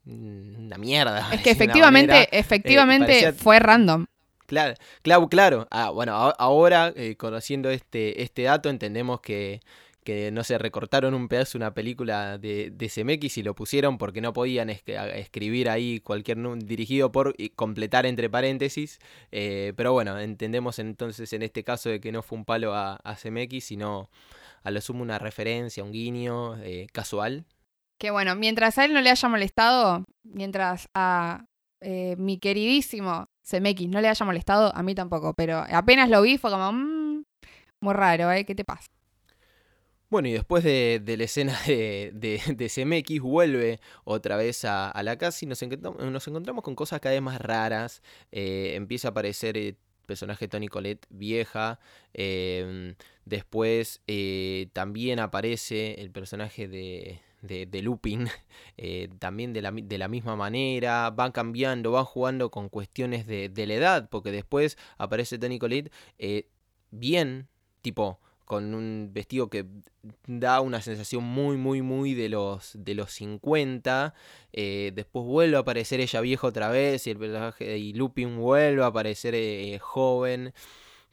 una mierda. Es que efectivamente, eh, efectivamente fue random. Claro, claro, claro. Ah, bueno, ahora eh, conociendo este, este dato entendemos que, que no se recortaron un pedazo una película de, de CMX y lo pusieron porque no podían escribir ahí cualquier dirigido por y completar entre paréntesis. Eh, pero bueno, entendemos entonces en este caso de que no fue un palo a, a CMX, sino a lo sumo una referencia, un guiño eh, casual. Que bueno, mientras a él no le haya molestado, mientras a mi queridísimo CMX no le haya molestado, a mí tampoco, pero apenas lo vi fue como, mmm, muy raro, ¿eh? ¿Qué te pasa? Bueno, y después de, la escena de, de, CMX, vuelve otra vez a, la casa y nos, encontramos con cosas cada vez más raras. Eh, empieza a aparecer el personaje Tony Colette vieja. Em, después eh, también aparece el personaje de, de, de Lupin, eh, también de la, de la misma manera, van cambiando, van jugando con cuestiones de, de la edad, porque después aparece Tony Collette eh, bien, tipo, con un vestido que da una sensación muy, muy, muy de los, de los 50. eh, después vuelve a aparecer ella vieja otra vez y el personaje y Lupin vuelve a aparecer eh, joven.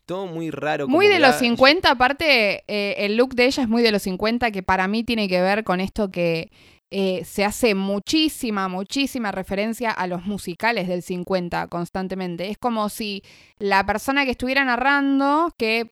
Todo muy raro. Muy de los da- 50, aparte, eh, el look de ella es muy de los 50, que para mí tiene que ver con esto que eh, se hace muchísima, muchísima referencia a los musicales del 50 constantemente. Es como si la persona que estuviera narrando, que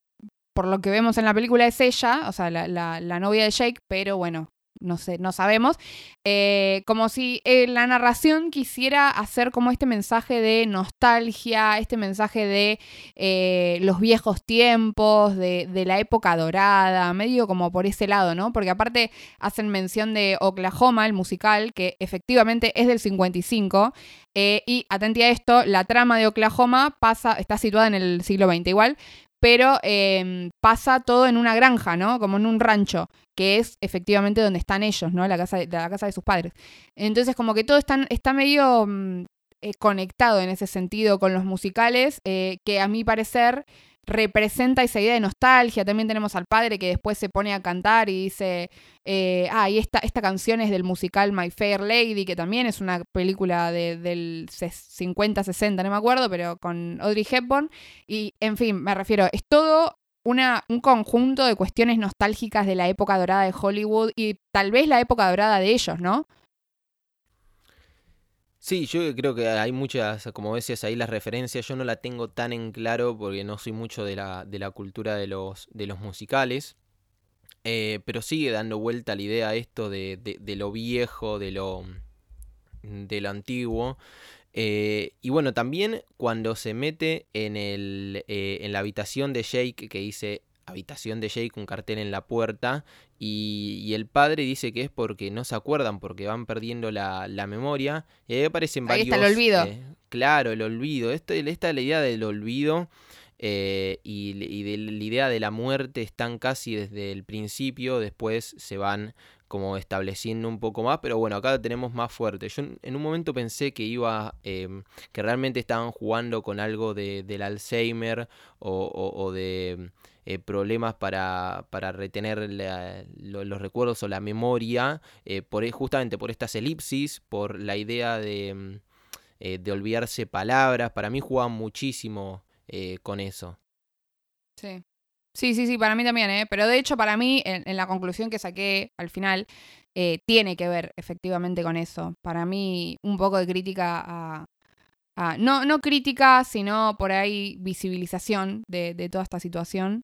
por lo que vemos en la película es ella, o sea, la, la- la novia de Jake, pero bueno, no sé, no sabemos, eh, como si eh, la narración quisiera hacer como este mensaje de nostalgia, este mensaje de eh, los viejos tiempos, de, de la época dorada, medio como por ese lado, ¿no? Porque aparte hacen mención de Oklahoma, el musical, que efectivamente es del 55, eh, y atenti a esto, la trama de Oklahoma pasa, está situada en el siglo XX igual, pero eh, pasa todo en una granja, ¿no? Como en un rancho, que es efectivamente donde están ellos, ¿no? La casa de, la casa de sus padres. Entonces, como que todo está, está medio mm, eh, conectado en ese sentido con los musicales, eh, que a mi parecer representa esa idea de nostalgia. También tenemos al padre que después se pone a cantar y dice, eh, ah, y esta, esta canción es del musical My Fair Lady, que también es una película de, del 50-60, no me acuerdo, pero con Audrey Hepburn. Y, en fin, me refiero, es todo una, un conjunto de cuestiones nostálgicas de la época dorada de Hollywood y tal vez la época dorada de ellos, ¿no? Sí, yo creo que hay muchas, como decías ahí, las referencias. Yo no la tengo tan en claro porque no soy mucho de la, de la cultura de los, de los musicales. Eh, pero sigue dando vuelta la idea esto de, de- lo viejo, de lo, de lo antiguo. Eh, y bueno, también cuando se mete en, el, eh, en la habitación de Jake, que dice habitación de Jake, un cartel en la puerta, y, y el padre dice que es porque no se acuerdan, porque van perdiendo la, la memoria. Y ahí aparecen Ahí varios... está el olvido. eh, claro, el olvido. Esto, esta es la idea del olvido. eh, y, y de la idea de la muerte están casi desde el principio, después se van como estableciendo un poco más, pero bueno, acá lo tenemos más fuerte. Yo en- un momento pensé que iba, em, que realmente estaban jugando con algo de, del Alzheimer o, o- o de eh, problemas para, para retener los recuerdos o la memoria, eh, por, e- justamente por estas elipsis, por la idea de, em, eh, de olvidarse palabras. Para mí jugaban muchísimo con eso. Sí. Sí, sí, sí, para mí también, ¿eh? Pero de hecho, para mí, en, en la conclusión que saqué al final, tiene que ver efectivamente con eso. Para mí, un poco de crítica a. a- no, no crítica, sino por ahí visibilización de, de toda esta situación.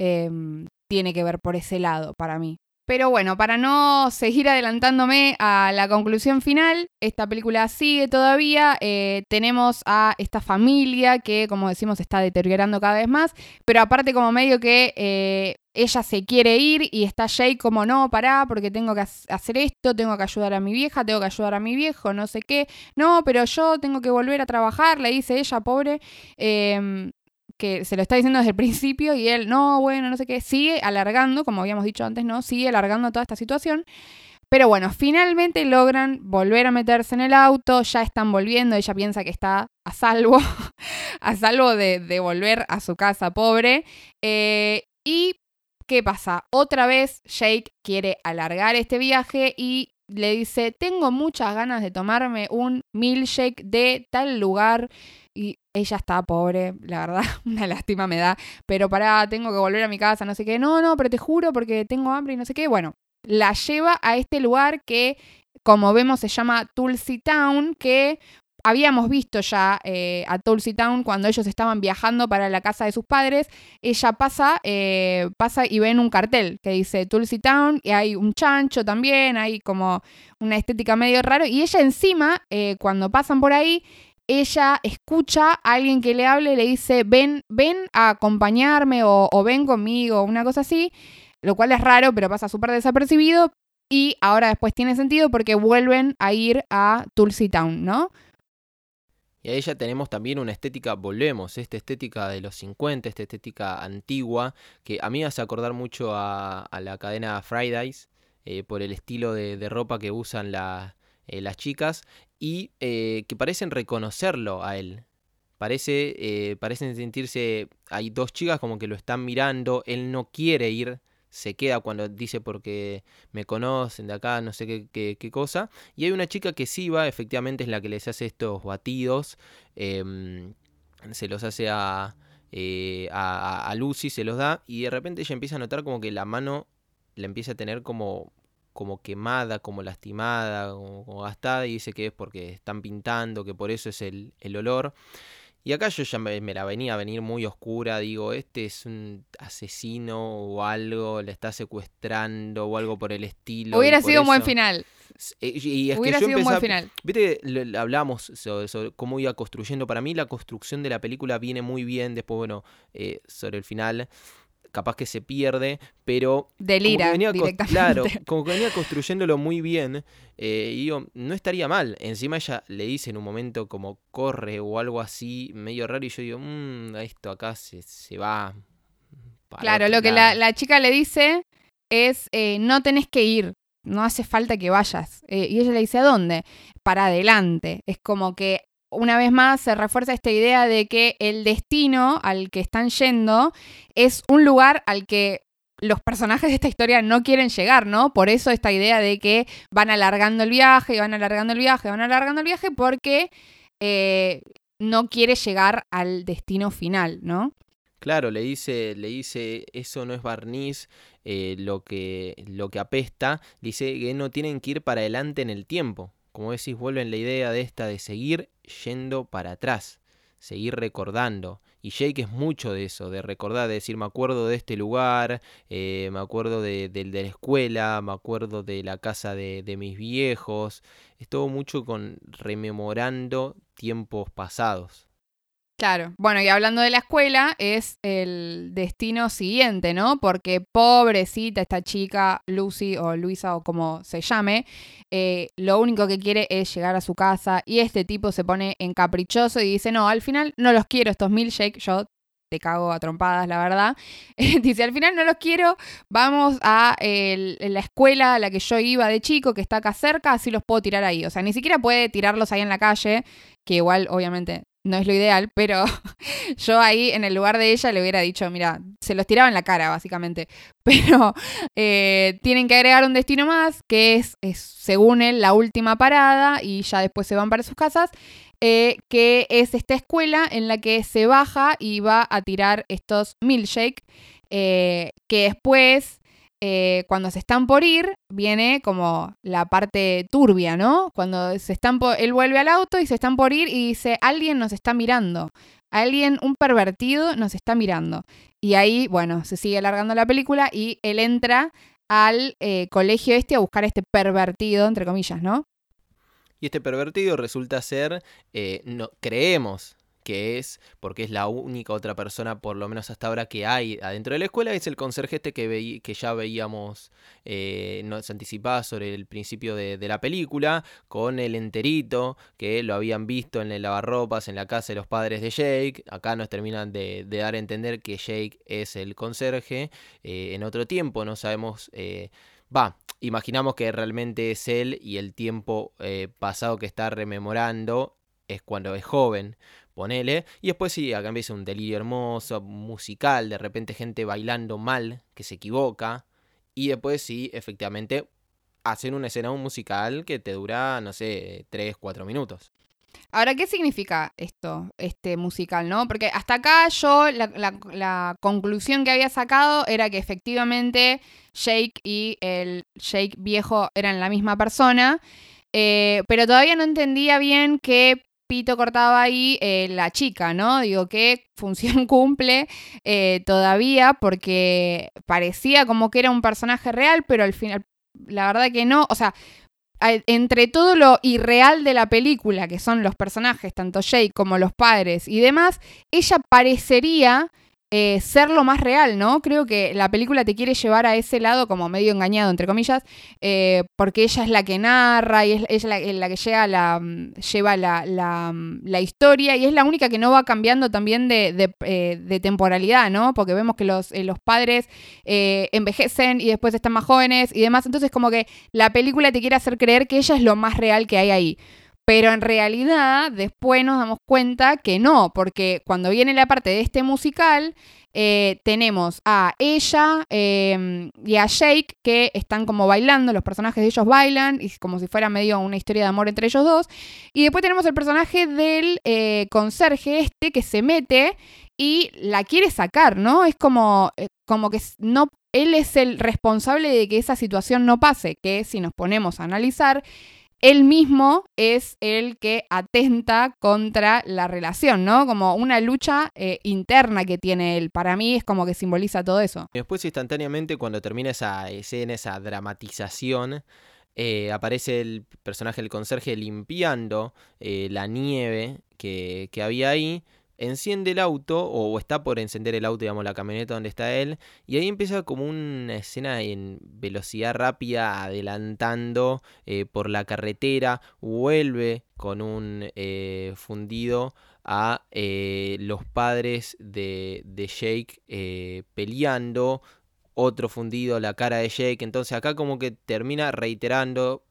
em, tiene que ver por ese lado, para mí. Pero bueno, para no seguir adelantándome a la conclusión final, esta película sigue todavía. eh, tenemos a esta familia que, como decimos, está deteriorando cada vez más. Pero aparte, como medio que eh, ella se quiere ir y está Jake como, no, pará, porque tengo que hac- hacer esto, tengo que ayudar a mi vieja, tengo que ayudar a mi viejo, no sé qué. No, pero yo tengo que volver a trabajar, le dice ella, pobre. em, que se lo está diciendo desde el principio y él, no, bueno, no sé qué, sigue alargando, como habíamos dicho antes, ¿no? Sigue alargando toda esta situación. Pero bueno, finalmente logran volver a meterse en el auto, ya están volviendo, ella piensa que está a salvo, a salvo de, de volver a su casa pobre. Eh, y, ¿qué pasa? Otra vez Jake quiere alargar este viaje y le dice, tengo muchas ganas de tomarme un milkshake de tal lugar. Y ella está pobre, la verdad, una lástima me da. Pero pará, tengo que volver a mi casa, no sé qué. No, no, pero te juro porque tengo hambre y no sé qué. Bueno, la lleva a este lugar que, como vemos, se llama Tulsi Town, que habíamos visto ya eh, a Tulsi Town cuando ellos estaban viajando para la casa de sus padres. Ella pasa, eh, pasa y ven un cartel que dice Tulsi Town y hay un chancho también, hay como una estética medio raro. Y ella encima, eh, cuando pasan por ahí, ella escucha a alguien que le hable y le dice, ven, ven a acompañarme o, o ven conmigo, una cosa así, lo cual es raro, pero pasa súper desapercibido. Y ahora después tiene sentido porque vuelven a ir a Tulsi Town, ¿no? Y a ella tenemos también una estética, volvemos, esta estética de los 50, esta estética antigua, que a mí me hace acordar mucho a, la cadena Fridays, eh, por el estilo de, ropa que usan eh, las chicas y eh, que parecen reconocerlo a él. Parece, parecen sentirse, hay dos chicas como que lo están mirando, él no quiere ir, se queda cuando dice porque me conocen de acá, no sé qué, qué- cosa. Y hay una chica que sí va, efectivamente es la que les hace estos batidos, em, se los hace a, eh, a, a- Lucy, se los da, y de repente ella empieza a notar como que la mano la empieza a tener como, como quemada, como lastimada, como, como gastada, y dice que es porque están pintando, que por eso es el, el olor. Y acá yo ya me, me la venía a venir muy oscura, digo, este es un asesino o algo, le está secuestrando o algo por el estilo. Hubiera sido un buen eso- final. Y, y es Hubiera que yo sido un buen final. Viste, lo hablamos sobre, sobre cómo iba construyendo. Para mí la construcción de la película viene muy bien. Después, bueno, eh, sobre el final, capaz que se pierde, pero... Delira directamente. Claro, como que venía construyéndolo muy bien. eh, y digo, no estaría mal. Encima ella le dice en un momento como corre o algo así, medio raro. Y yo digo, mmm, esto acá se, se va. Claro, lo que la, lado". la chica le dice es, eh, no tenés que ir, no hace falta que vayas. Eh, y ella le dice, ¿a dónde? Para adelante. Es como que una vez más se refuerza esta idea de que el destino al que están yendo es un lugar al que los personajes de esta historia no quieren llegar, ¿no? Por eso esta idea de que van alargando el viaje, van alargando el viaje, van alargando el viaje, porque eh, no quiere llegar al destino final, ¿no? Claro, le dice, le dice, eso no es barniz, eh, lo, que, lo que apesta, dice que no tienen que ir para adelante en el tiempo. Como decís, vuelven la idea de esta de seguir yendo para atrás, seguir recordando. Y Jake es mucho de eso, de recordar, de decir, me acuerdo de este lugar, eh, me acuerdo de, de- la escuela, me acuerdo de la casa de, de mis viejos. Es todo mucho con rememorando tiempos pasados. Claro. Bueno, y hablando de la escuela, es el destino siguiente, ¿no? Porque pobrecita esta chica, Lucy o Luisa o como se llame, eh, lo único que quiere es llegar a su casa y este tipo se pone encaprichoso y dice, no, al final no los quiero estos milkshake, yo te cago a trompadas, la verdad. dice, al final no los quiero, vamos a la escuela a la que yo iba de chico, que está acá cerca, así los puedo tirar ahí. O sea, ni siquiera puede tirarlos ahí en la calle, que igual obviamente no es lo ideal, pero yo ahí en el lugar de ella le hubiera dicho, mira, se los tiraba en la cara básicamente, pero eh, tienen que agregar un destino más, que es, es, según él la última parada y ya después se van para sus casas, eh, que es esta escuela en la que se baja y va a tirar estos milkshake, eh, que después eh, cuando se están por ir, viene como la parte turbia, ¿no? Cuando se están por, él vuelve al auto y se están por ir y dice, alguien nos está mirando, alguien, un pervertido nos está mirando. Y ahí, bueno, se sigue alargando la película y él entra al eh, colegio este a buscar a este pervertido, entre comillas, ¿no? Y este pervertido resulta ser, eh, no, creemos que es, porque es la única otra persona, por lo menos hasta ahora, que hay adentro de la escuela, es el conserje este que, veí- que ya veíamos, eh, nos anticipaba sobre el principio de, la película, con el enterito, que lo habían visto en el lavarropas, en la casa de los padres de Jake. Acá nos terminan de, de dar a entender que Jake es el conserje. eh, en otro tiempo, no sabemos... eh, Va, imaginamos que realmente es él y el tiempo eh, pasado que está rememorando es cuando es joven, ponele. Y después sí, acá empieza un delirio hermoso, musical, de repente gente bailando mal, que se equivoca. Y después sí, efectivamente, hacen una escena musical que te dura, no sé, 3, 4 minutos. Ahora, ¿qué significa esto, este musical, no? Porque hasta acá yo, la conclusión que había sacado era que efectivamente Jake y el Jake viejo eran la misma persona, eh, pero todavía no entendía bien qué pito cortaba ahí eh, la chica, ¿no? Digo, qué función cumple eh, todavía, porque parecía como que era un personaje real, pero al final, la verdad que no, o sea, entre todo lo irreal de la película, que son los personajes, tanto Jake como los padres y demás, ella parecería eh, ser lo más real, ¿no? Creo que la película te quiere llevar a ese lado como medio engañado, entre comillas, eh, porque ella es la que narra y es ella la, que llega la, mm, lleva la, mm, la, historia y es la única que no va cambiando también de, eh, temporalidad, ¿no? Porque vemos que los, los padres envejecen y después están más jóvenes y demás, entonces como que la película te quiere hacer creer que ella es lo más real que hay ahí. Pero en realidad después nos damos cuenta que no, porque cuando viene la parte de este musical, eh, tenemos a ella em, y a Jake que están como bailando, los personajes de ellos bailan, y como si fuera medio una historia de amor entre ellos dos. Y después tenemos el personaje del eh, conserje este que se mete y la quiere sacar, ¿no? Es como, eh, como que no, él es el responsable de que esa situación no pase, que si nos ponemos a analizar, él mismo es el que atenta contra la relación, ¿no? Como una lucha eh, interna que tiene él. Para mí es como que simboliza todo eso. Después instantáneamente cuando termina esa escena, esa dramatización, eh, aparece el personaje del conserje limpiando eh, la nieve que, que había ahí enciende el auto o está por encender el auto, digamos, la camioneta donde está él, y ahí empieza como una escena en velocidad rápida adelantando eh, por la carretera, vuelve con un eh, fundido a eh, los padres de, de Jake peleando, otro fundido, la cara de Jake, entonces acá como que termina reiterando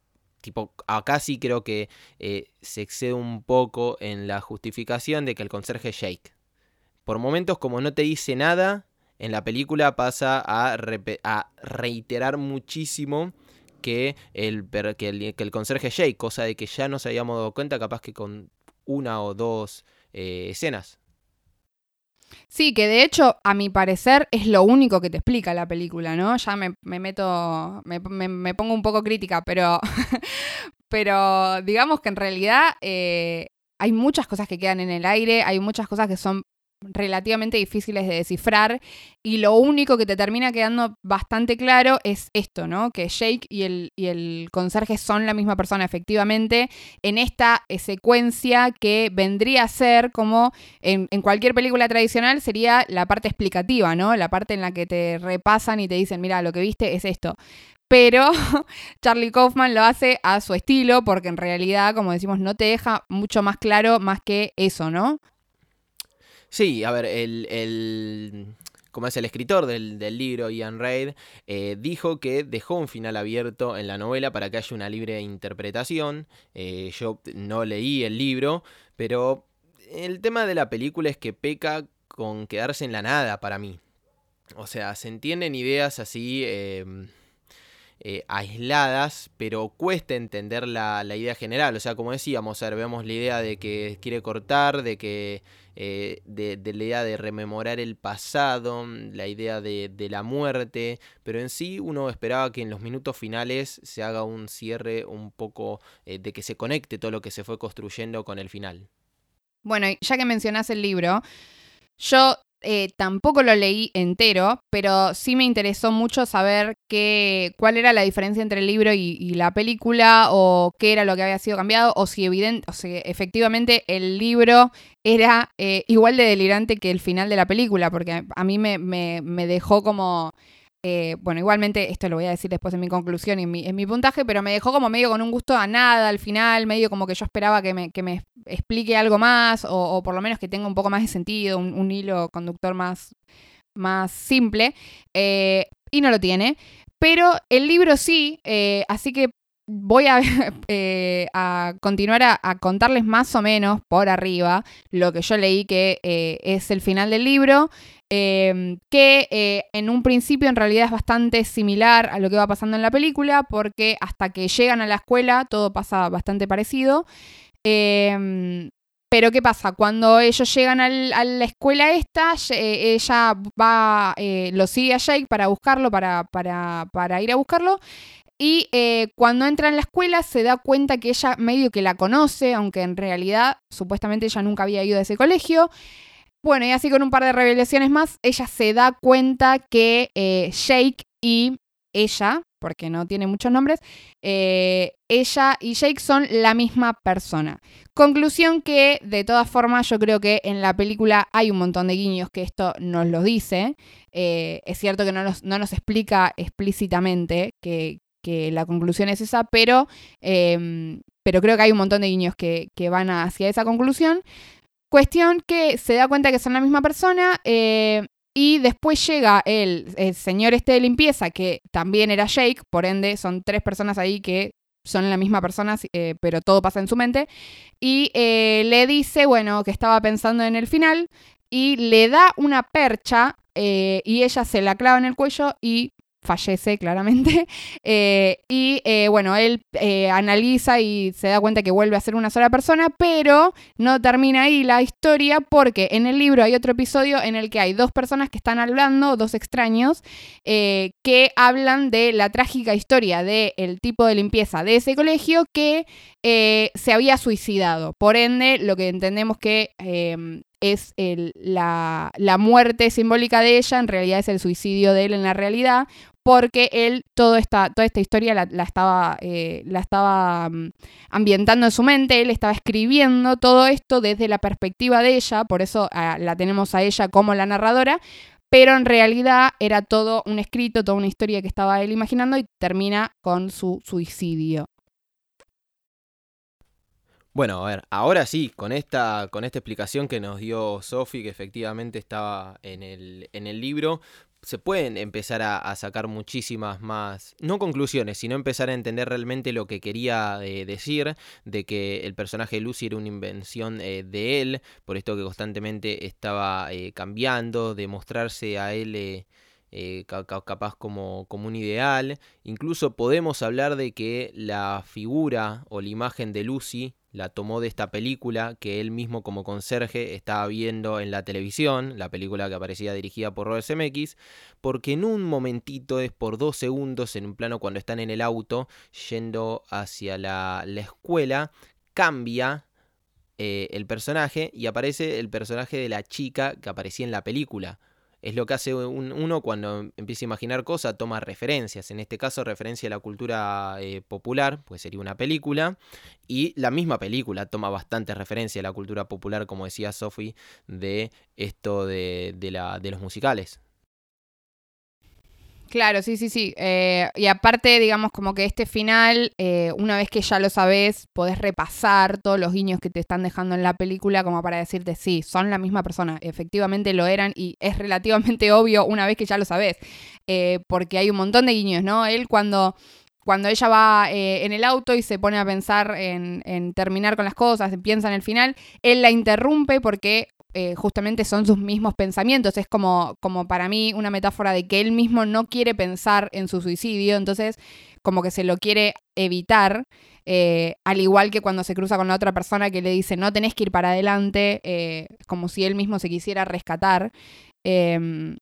tipo, acá sí creo que eh, se excede un poco en la justificación de que el conserje es Jake. Por momentos, como no te dice nada, en la película pasa a, reiterar muchísimo que el, que, el, conserje es Jake, cosa de que ya nos habíamos dado cuenta capaz que con una o dos eh, escenas. Sí, que de hecho, a mi parecer, es lo único que te explica la película, ¿no? Ya me, meto, me, pongo un poco crítica, pero, pero digamos que en realidad eh, hay muchas cosas que quedan en el aire, hay muchas cosas que son relativamente difíciles de descifrar y lo único que te termina quedando bastante claro es esto, ¿no? Que Jake y el, y el conserje son la misma persona efectivamente en esta eh, secuencia que vendría a ser como en, en, cualquier película tradicional sería la parte explicativa, ¿no? La parte en la que te repasan y te dicen, mira, lo que viste es esto. Pero Charlie Kaufman lo hace a su estilo porque en realidad, como decimos, no te deja mucho más claro más que eso, ¿no? Sí, a ver, el, como es el escritor del, libro, Ian Reid, eh, dijo que dejó un final abierto en la novela para que haya una libre interpretación. Eh, yo no leí el libro, pero el tema de la película es que peca con quedarse en la nada para mí. O sea, se entienden ideas así em, eh, aisladas, pero cuesta entender la, idea general. O sea, como decíamos, vemos la idea de que quiere cortar, de que eh, de, la idea de rememorar el pasado, la idea de, la muerte, pero en sí uno esperaba que en los minutos finales se haga un cierre un poco eh, de que se conecte todo lo que se fue construyendo con el final. Bueno, ya que mencionás el libro, yo eh, tampoco lo leí entero, pero sí me interesó mucho saber qué, cuál era la diferencia entre el libro y, la película, o qué era lo que había sido cambiado, o si evidente, o efectivamente el libro era eh, igual de delirante que el final de la película, porque a mí me, me dejó como eh, bueno, igualmente esto lo voy a decir después en mi conclusión y en mi, puntaje, pero me dejó como medio con un gusto a nada al final, medio como que yo esperaba que me, explique algo más o, por lo menos que tenga un poco más de sentido, un, hilo conductor más, más simple, eh, y no lo tiene. Pero el libro sí, eh, así que voy a, a continuar a, contarles más o menos por arriba lo que yo leí que es el final del libro. Em, que eh, en un principio en realidad es bastante similar a lo que va pasando en la película, porque hasta que llegan a la escuela todo pasa bastante parecido. Em, pero ¿qué pasa? Cuando ellos llegan a la escuela esta, eh, ella va, eh, lo sigue a Jake para buscarlo, para, para, para ir a buscarlo. Y cuando entra en la escuela se da cuenta que ella medio que la conoce, aunque en realidad supuestamente ella nunca había ido a ese colegio. Bueno, y así con un par de revelaciones más, ella se da cuenta que eh, Jake y ella, porque no tiene muchos nombres, eh, ella y Jake son la misma persona. Conclusión que, de todas formas, yo creo que en la película hay un montón de guiños que esto nos lo dice. Eh, es cierto que no nos, no nos explica explícitamente que, que la conclusión es esa, pero, em, pero creo que hay un montón de guiños que, que, van hacia esa conclusión. Cuestión que se da cuenta que son la misma persona eh, y después llega el, señor este de limpieza, que también era Jake, por ende son tres personas ahí que son la misma persona, eh, pero todo pasa en su mente, y eh, le dice, bueno, que estaba pensando en el final, y le da una percha y ella se la clava en el cuello y fallece claramente. Eh, y eh, bueno, él eh, analiza y se da cuenta que vuelve a ser una sola persona, pero no termina ahí la historia porque en el libro hay otro episodio en el que hay dos personas que están hablando, dos extraños, que hablan de la trágica historia del tipo de limpieza de ese colegio que se había suicidado. Por ende, lo que entendemos que es el, la, la, muerte simbólica de ella, en realidad es el suicidio de él en la realidad, porque él esta, toda esta historia la, estaba, eh, la estaba um, ambientando en su mente, él estaba escribiendo todo esto desde la perspectiva de ella, por eso uh, la tenemos a ella como la narradora, pero en realidad era todo un escrito, toda una historia que estaba él imaginando y termina con su suicidio. Bueno, a ver, ahora sí, con esta, con esta explicación que nos dio Sophie, que efectivamente estaba en el, en el libro, se pueden empezar a, sacar muchísimas más, no conclusiones, sino empezar a entender realmente lo que quería eh, decir, de que el personaje de Lucy era una invención eh, de él, por esto que constantemente estaba eh, cambiando, de mostrarse a él capaz como, como un ideal. Incluso podemos hablar de que la figura o la imagen de Lucy la tomó de esta película que él mismo como conserje estaba viendo en la televisión, la película que aparecía dirigida por Robert Zemeckis, porque en un momentito es por dos segundos en un plano cuando están en el auto yendo hacia la, la escuela, cambia eh, el personaje y aparece el personaje de la chica que aparecía en la película es lo que hace un, uno cuando empieza a imaginar cosas, toma referencias. En este caso, referencia a la cultura eh, popular, pues sería una película. Y la misma película toma bastante referencia a la cultura popular, como decía Sophie, de esto de, de, la, de los musicales. Claro, sí, sí, sí. Eh, y aparte, digamos, como que este final, eh, una vez que ya lo sabes, podés repasar todos los guiños que te están dejando en la película como para decirte, sí, son la misma persona. Efectivamente lo eran y es relativamente obvio una vez que ya lo sabes. Eh, porque hay un montón de guiños, ¿no? Él cuando cuando ella va en el auto y se pone a pensar en, en, terminar con las cosas, piensa en el final, él la interrumpe porque eh, justamente son sus mismos pensamientos. Es como, como para mí una metáfora de que él mismo no quiere pensar en su suicidio, entonces como que se lo quiere evitar, eh, al igual que cuando se cruza con la otra persona que le dice no tenés que ir para adelante, eh, como si él mismo se quisiera rescatar. Eh,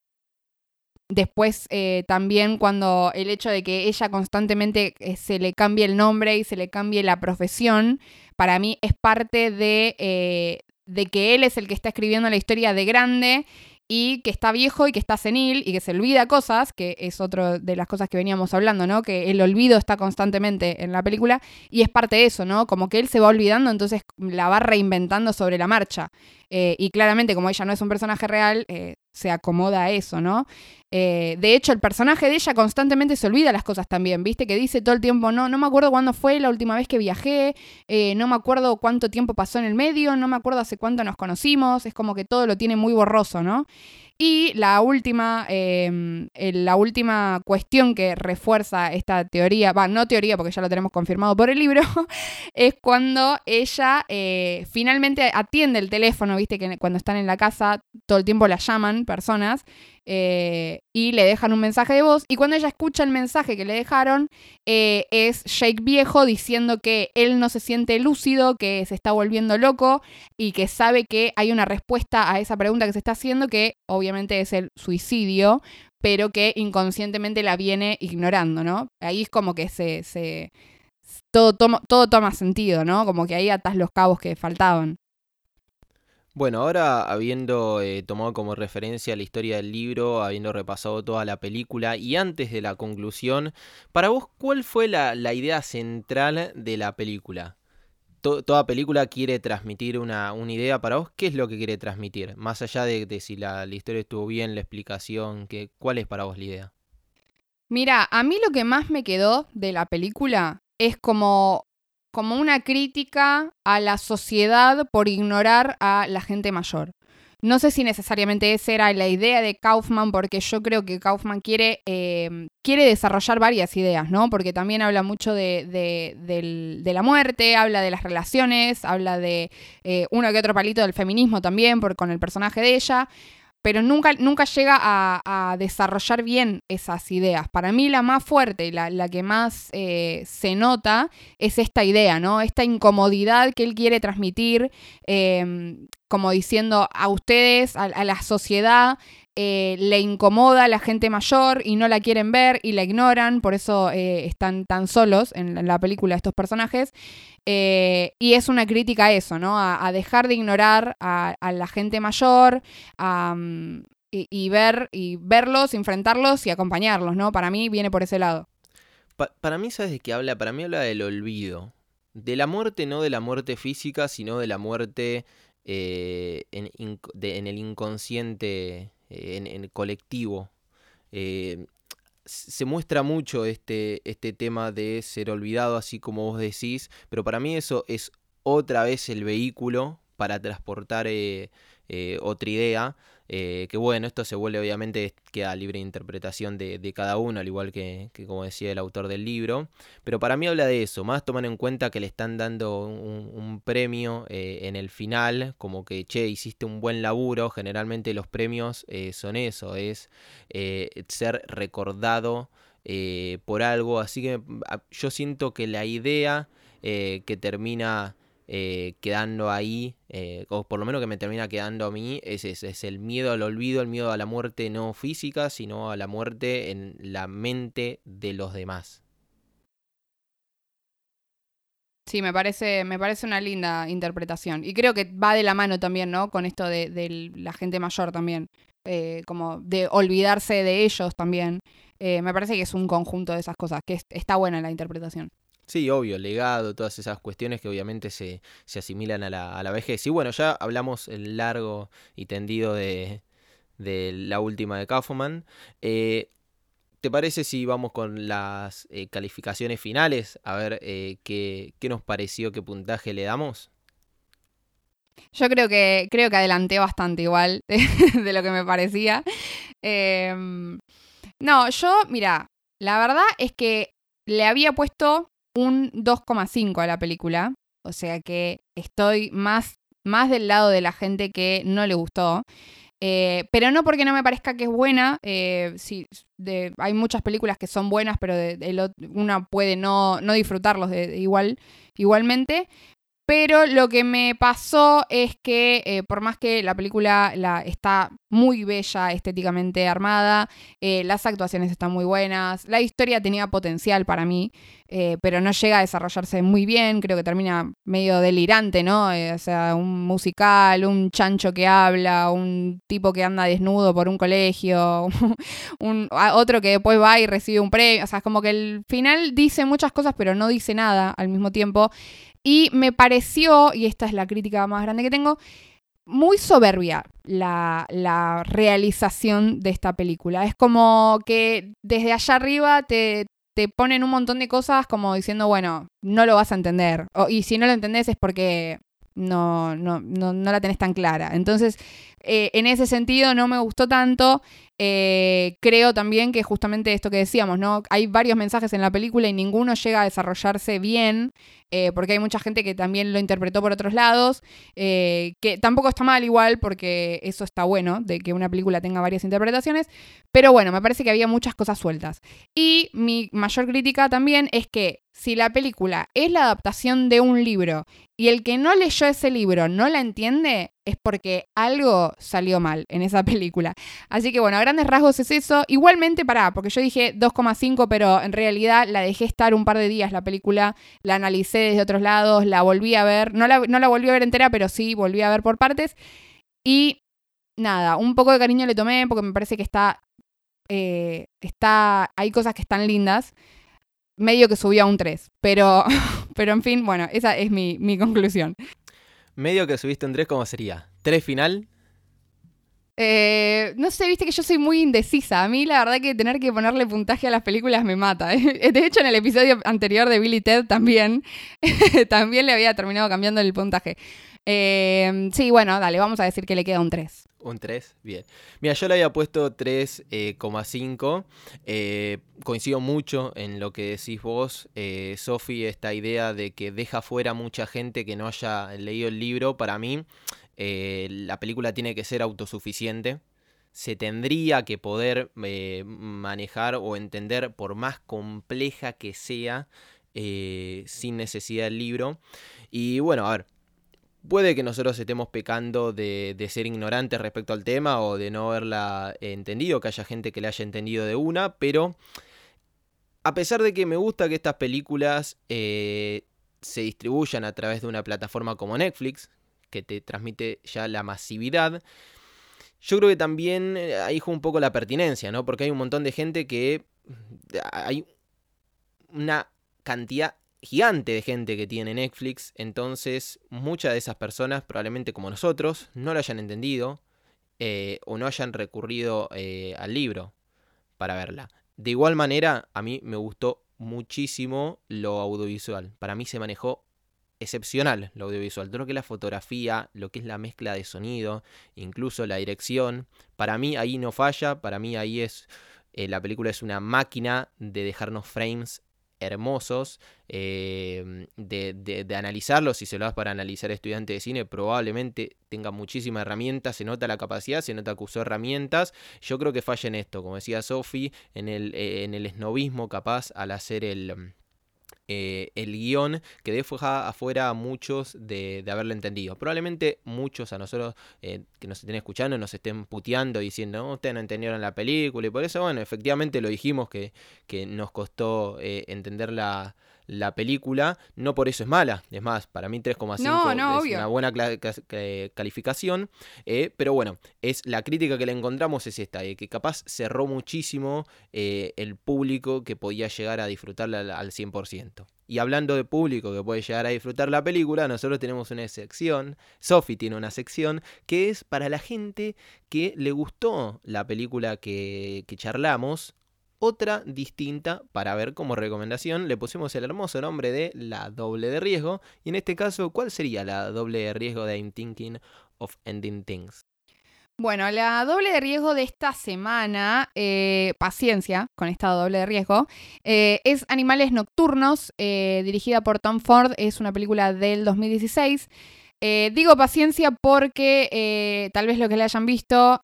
Después también cuando el hecho de que ella constantemente se le cambie el nombre y se le cambie la profesión, para mí es parte de, de que él es el que está escribiendo la historia de grande y que está viejo y que está senil y que se olvida cosas, que es otra de las cosas que veníamos hablando, ¿no? Que el olvido está constantemente en la película y es parte de eso, ¿no? Como que él se va olvidando, entonces la va reinventando sobre la marcha. Eh, y claramente, como ella no es un personaje real, eh, se acomoda a eso, ¿no? Eh, de hecho, el personaje de ella constantemente se olvida las cosas también, ¿viste? Que dice todo el tiempo, no, no me acuerdo cuándo fue la última vez que viajé, eh, no me acuerdo cuánto tiempo pasó en el medio, no me acuerdo hace cuánto nos conocimos, es como que todo lo tiene muy borroso, ¿no? Y la última, eh, la última cuestión que refuerza esta teoría, va, no teoría porque ya lo tenemos confirmado por el libro, es cuando ella eh, finalmente atiende el teléfono, viste que cuando están en la casa todo el tiempo la llaman personas eh, y le dejan un mensaje de voz. Y cuando ella escucha el mensaje que le dejaron, eh, es Jake viejo diciendo que él no se siente lúcido, que se está volviendo loco y que sabe que hay una respuesta a esa pregunta que se está haciendo, que obviamente es el suicidio, pero que inconscientemente la viene ignorando, ¿no? Ahí es como que se. se todo, toma, todo toma sentido, ¿no? Como que ahí atas los cabos que faltaban. Bueno, ahora habiendo eh, tomado como referencia la historia del libro, habiendo repasado toda la película y antes de la conclusión, para vos, ¿cuál fue la, la idea central de la película? To- toda película quiere transmitir una, una idea para vos. ¿Qué es lo que quiere transmitir? Más allá de, si la, la historia estuvo bien, la explicación, que, ¿cuál es para vos la idea? Mira, a mí lo que más me quedó de la película es como, como una crítica a la sociedad por ignorar a la gente mayor. No sé si necesariamente esa era la idea de Kaufman, porque yo creo que Kaufman quiere, eh, quiere desarrollar varias ideas, ¿no? Porque también habla mucho de, de la muerte, habla de las relaciones, habla de eh, uno que otro palito del feminismo también, por, con el personaje de ella pero nunca, nunca llega a, a desarrollar bien esas ideas. Para mí la más fuerte y la, la que más eh, se nota es esta idea, ¿no? Esta incomodidad que él quiere transmitir, eh, como diciendo a ustedes, a, la sociedad, eh, le incomoda a la gente mayor y no la quieren ver y la ignoran, por eso eh, están tan solos en la- película estos personajes. Eh, y es una crítica a eso, ¿no? A, dejar de ignorar a, la gente mayor, a, mm, y, ver y verlos, enfrentarlos y acompañarlos, ¿no? Para mí viene por ese lado. Pa- para mí, ¿sabes de qué habla? Para mí habla del olvido. De la muerte, no de la muerte física, sino de la muerte eh, en, el inconsciente, eh, en, el colectivo. Eh, se muestra mucho este, este tema de ser olvidado, así como vos decís, pero para mí eso es otra vez el vehículo para transportar otra idea. Eh, que bueno, esto se vuelve obviamente, queda libre interpretación de, de cada uno, al igual que, que como decía el autor del libro. Pero para mí habla de eso, más tomar en cuenta que le están dando un, premio eh, en el final, como que, che, hiciste un buen laburo. Generalmente los premios eh, son eso, es ser recordado por algo. Así que a- yo siento que la idea que termina eh, quedando ahí, eh, o por lo menos que me termina quedando a mí, es, ese, es el miedo al olvido, el miedo a la muerte no física, sino a la muerte en la mente de los demás. Sí, me parece, me parece una linda interpretación. Y creo que va de la mano también, ¿no? Con esto de, la gente mayor también. Eh, como de olvidarse de ellos también. Me parece que es un conjunto de esas cosas, que es- está buena la interpretación. Sí, obvio, legado, todas esas cuestiones que obviamente se, se asimilan a la, a la vejez. Y bueno, ya hablamos el largo y tendido de, de la última de Kaufman. Eh, ¿Te parece si vamos con las eh, calificaciones finales? A ver eh, qué, qué nos pareció, qué puntaje le damos. Yo creo que, creo que adelanté bastante igual de, lo que me parecía. Eh, no, yo, mira, la verdad es que le había puesto un 2,5 a la película. O sea que estoy más, más del lado de la gente que no le gustó. Eh, pero no porque no me parezca que es buena. eh, sí, hay muchas películas que son buenas, pero de- una puede no, no disfrutarlos igual, igualmente. Pero lo que me pasó es que, eh, por más que la película la, está muy bella, estéticamente armada, eh, las actuaciones están muy buenas, la historia tenía potencial para mí, eh, pero no llega a desarrollarse muy bien, creo que termina medio delirante, ¿no? O sea, un musical, un chancho que habla, un tipo que anda desnudo por un colegio, un, otro que después va y recibe un premio, o sea, es como que el final dice muchas cosas, pero no dice nada al mismo tiempo. Y me pareció, y esta es la crítica más grande que tengo, muy soberbia la, la realización de esta película. Es como que desde allá arriba te, te ponen un montón de cosas como diciendo, bueno, no lo vas a entender. Y si no lo entendés es porque no, no, no, no la tenés tan clara. Entonces, eh, en ese sentido no me gustó tanto. Eh, creo también que justamente esto que decíamos, ¿no? Hay varios mensajes en la película y ninguno llega a desarrollarse bien, eh, porque hay mucha gente que también lo interpretó por otros lados, que tampoco está mal igual, porque eso está bueno, de que una película tenga varias interpretaciones, pero bueno, me parece que había muchas cosas sueltas. Y mi mayor crítica también es que si la película es la adaptación de un libro y el que no leyó ese libro no la entiende, es porque algo salió mal en esa película. Así que bueno, a grandes rasgos es eso. Igualmente, pará, porque yo dije 2,5, pero en realidad la dejé estar un par de días la película, la analicé desde otros lados, la volví a ver, no la, no la volví a ver entera, pero sí volví a ver por partes. Y nada, un poco de cariño le tomé porque me parece que está, eh, está, hay cosas que están lindas medio que subió a un 3. Pero, pero en fin, bueno, esa es mi, mi conclusión. Medio que subiste un 3, ¿cómo sería? ¿3 final? Eh, no sé, viste que yo soy muy indecisa. A mí la verdad que tener que ponerle puntaje a las películas me mata. De hecho, en el episodio anterior de Billy Ted también, también le había terminado cambiando el puntaje. Eh, sí, bueno, dale, vamos a decir que le queda un 3. Un 3, bien. Mira, yo le había puesto 3,5. Eh, coincido mucho en lo que decís vos, eh, Sofi, esta idea de que deja fuera mucha gente que no haya leído el libro. Para mí, eh, la película tiene que ser autosuficiente. Se tendría que poder eh, manejar o entender, por más compleja que sea, sin necesidad del libro. Y bueno, a ver, Puede que nosotros estemos pecando de, ser ignorantes respecto al tema o de no haberla entendido, que haya gente que la haya entendido de una, pero a pesar de que me gusta que estas películas eh, se distribuyan a través de una plataforma como Netflix, que te transmite ya la masividad, yo creo que también eh, ahí juega un poco la pertinencia, ¿no? Porque hay un montón de gente que hay una cantidad gigante de gente que tiene Netflix, entonces muchas de esas personas, probablemente como nosotros, no lo hayan entendido eh, o no hayan recurrido eh, al libro para verla. De igual manera, a mí me gustó muchísimo lo audiovisual. Para mí se manejó excepcional lo audiovisual. Todo lo que la fotografía, lo que es la mezcla de sonido, incluso la dirección. Para mí ahí no falla, para mí ahí es... Eh, la película es una máquina de dejarnos frames hermosos eh, de, de, analizarlos. Si se lo das para analizar estudiante de cine, probablemente tenga muchísimas herramientas. Se nota la capacidad, se nota que usó herramientas. Yo creo que falla en esto, como decía Sofi, en el, eh, en el capaz al hacer el eh, el guion que deja afuera a muchos de, de, haberlo entendido. Probablemente muchos a nosotros eh, que nos estén escuchando nos estén puteando diciendo, no, ustedes no entendieron la película y por eso, bueno, efectivamente lo dijimos que, que nos costó eh, entender la, la película, no por eso es mala. Es más, para mí 3,5 es una buena calificación. Eh, pero bueno, es la crítica que le encontramos es esta, eh, que capaz cerró muchísimo eh, el público que podía llegar a disfrutarla al, 100%. Y hablando de público que puede llegar a disfrutar la película, nosotros tenemos una sección, Sophie tiene una sección, que es para la gente que le gustó la película que, que charlamos, otra distinta para ver como recomendación. Le pusimos el hermoso nombre de la doble de riesgo. Y en este caso, ¿cuál sería la doble de riesgo de I'm Thinking of Ending Things? Bueno, la doble de riesgo de esta semana, eh, paciencia con esta doble de riesgo, eh, es Animales Nocturnos, eh, dirigida por Tom Ford, es una película del 2016. digo paciencia porque tal vez lo que le hayan visto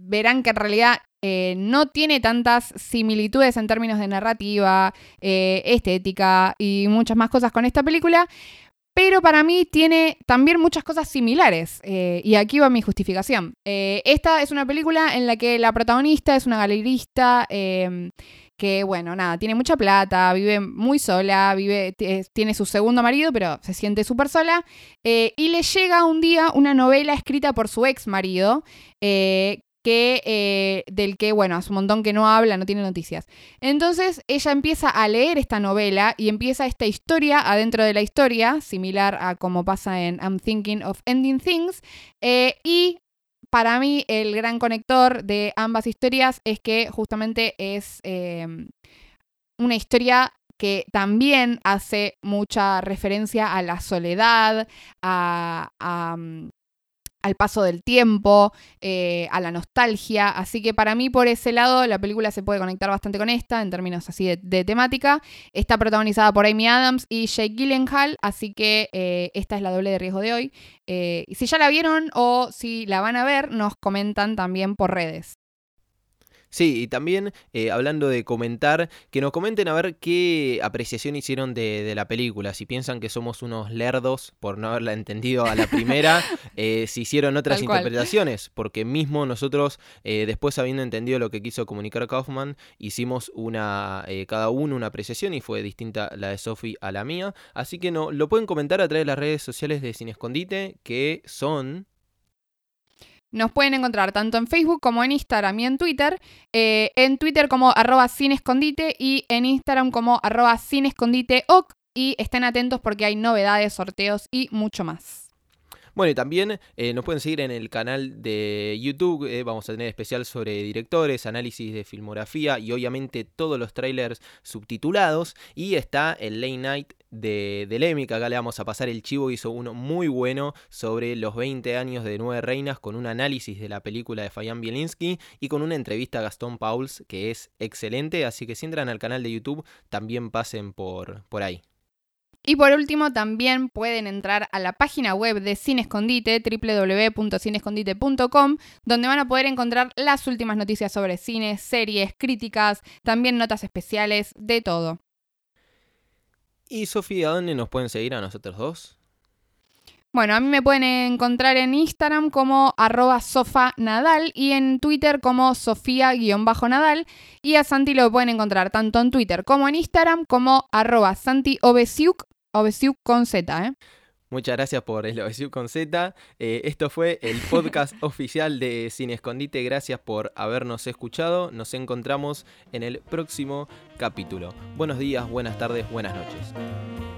verán que en realidad eh, no tiene tantas similitudes en términos de narrativa, eh, estética y muchas más cosas con esta película, pero para mí tiene también muchas cosas similares. Eh, y aquí va mi justificación. esta es una película en la que la protagonista es una galerista em, que, bueno, nada, tiene mucha plata, vive muy sola, vive, tiene su segundo marido, pero se siente súper sola. y le llega un día una novela escrita por su ex marido, eh, del que, bueno, hace un montón que no habla, no tiene noticias. Entonces ella empieza a leer esta novela y empieza esta historia adentro de la historia, similar a como pasa en I'm Thinking of Ending Things, eh, y para mí el gran conector de ambas historias es que justamente es em, una historia que también hace mucha referencia a la soledad, a, mm, al paso del tiempo, eh, a la nostalgia. Así que para mí, por ese lado, la película se puede conectar bastante con esta, en términos así de, temática. Está protagonizada por Amy Adams y Jake Gyllenhaal, así que eh, esta es la doble de riesgo de hoy. Eh, si ya la vieron o si la van a ver, nos comentan también por redes. Sí, y también eh, hablando de comentar, que nos comenten a ver qué apreciación hicieron de, de la película. Si piensan que somos unos lerdos por no haberla entendido a la primera, eh, si hicieron otras interpretaciones, porque mismo nosotros, eh, después habiendo entendido lo que quiso comunicar Kaufman, hicimos una, eh, cada uno una apreciación y fue distinta la de Sophie a la mía. Así que no, lo pueden comentar a través de las redes sociales de Sin Escondite, que son... Nos pueden encontrar tanto en Facebook como en Instagram y en Twitter. eh, en Twitter como arroba sin escondite y en Instagram como arroba sin escondite. Y estén atentos porque hay novedades, sorteos y mucho más. Bueno, y también eh, nos pueden seguir en el canal de YouTube. eh, vamos a tener especial sobre directores, análisis de filmografía y obviamente todos los trailers subtitulados. Y está el Late Night de, de Lemmy, que acá le vamos a pasar el chivo. Hizo uno muy bueno sobre los 20 años de Nueve Reinas con un análisis de la película de Fabián Bielinski y con una entrevista a Gastón Pauls que es excelente. Así que si entran al canal de YouTube, también pasen por, por ahí. Y por último, también pueden entrar a la página web de Cine Escondite, www.cinescondite.com, donde van a poder encontrar las últimas noticias sobre cine, series, críticas, también notas especiales, de todo. Y Sofía, ¿a dónde nos pueden seguir a nosotros dos? Bueno, a mí me pueden encontrar en Instagram como arroba sofanadal y en Twitter como sofía-nadal. Y a Santi lo pueden encontrar tanto en Twitter como en Instagram como arroba santiobesiuk, obesiuk con Z, ¿eh? Muchas gracias por el OSU con Z. Eh, esto fue el podcast oficial de Sin Escondite. Gracias por habernos escuchado. Nos encontramos en el próximo capítulo. Buenos días, buenas tardes, buenas noches.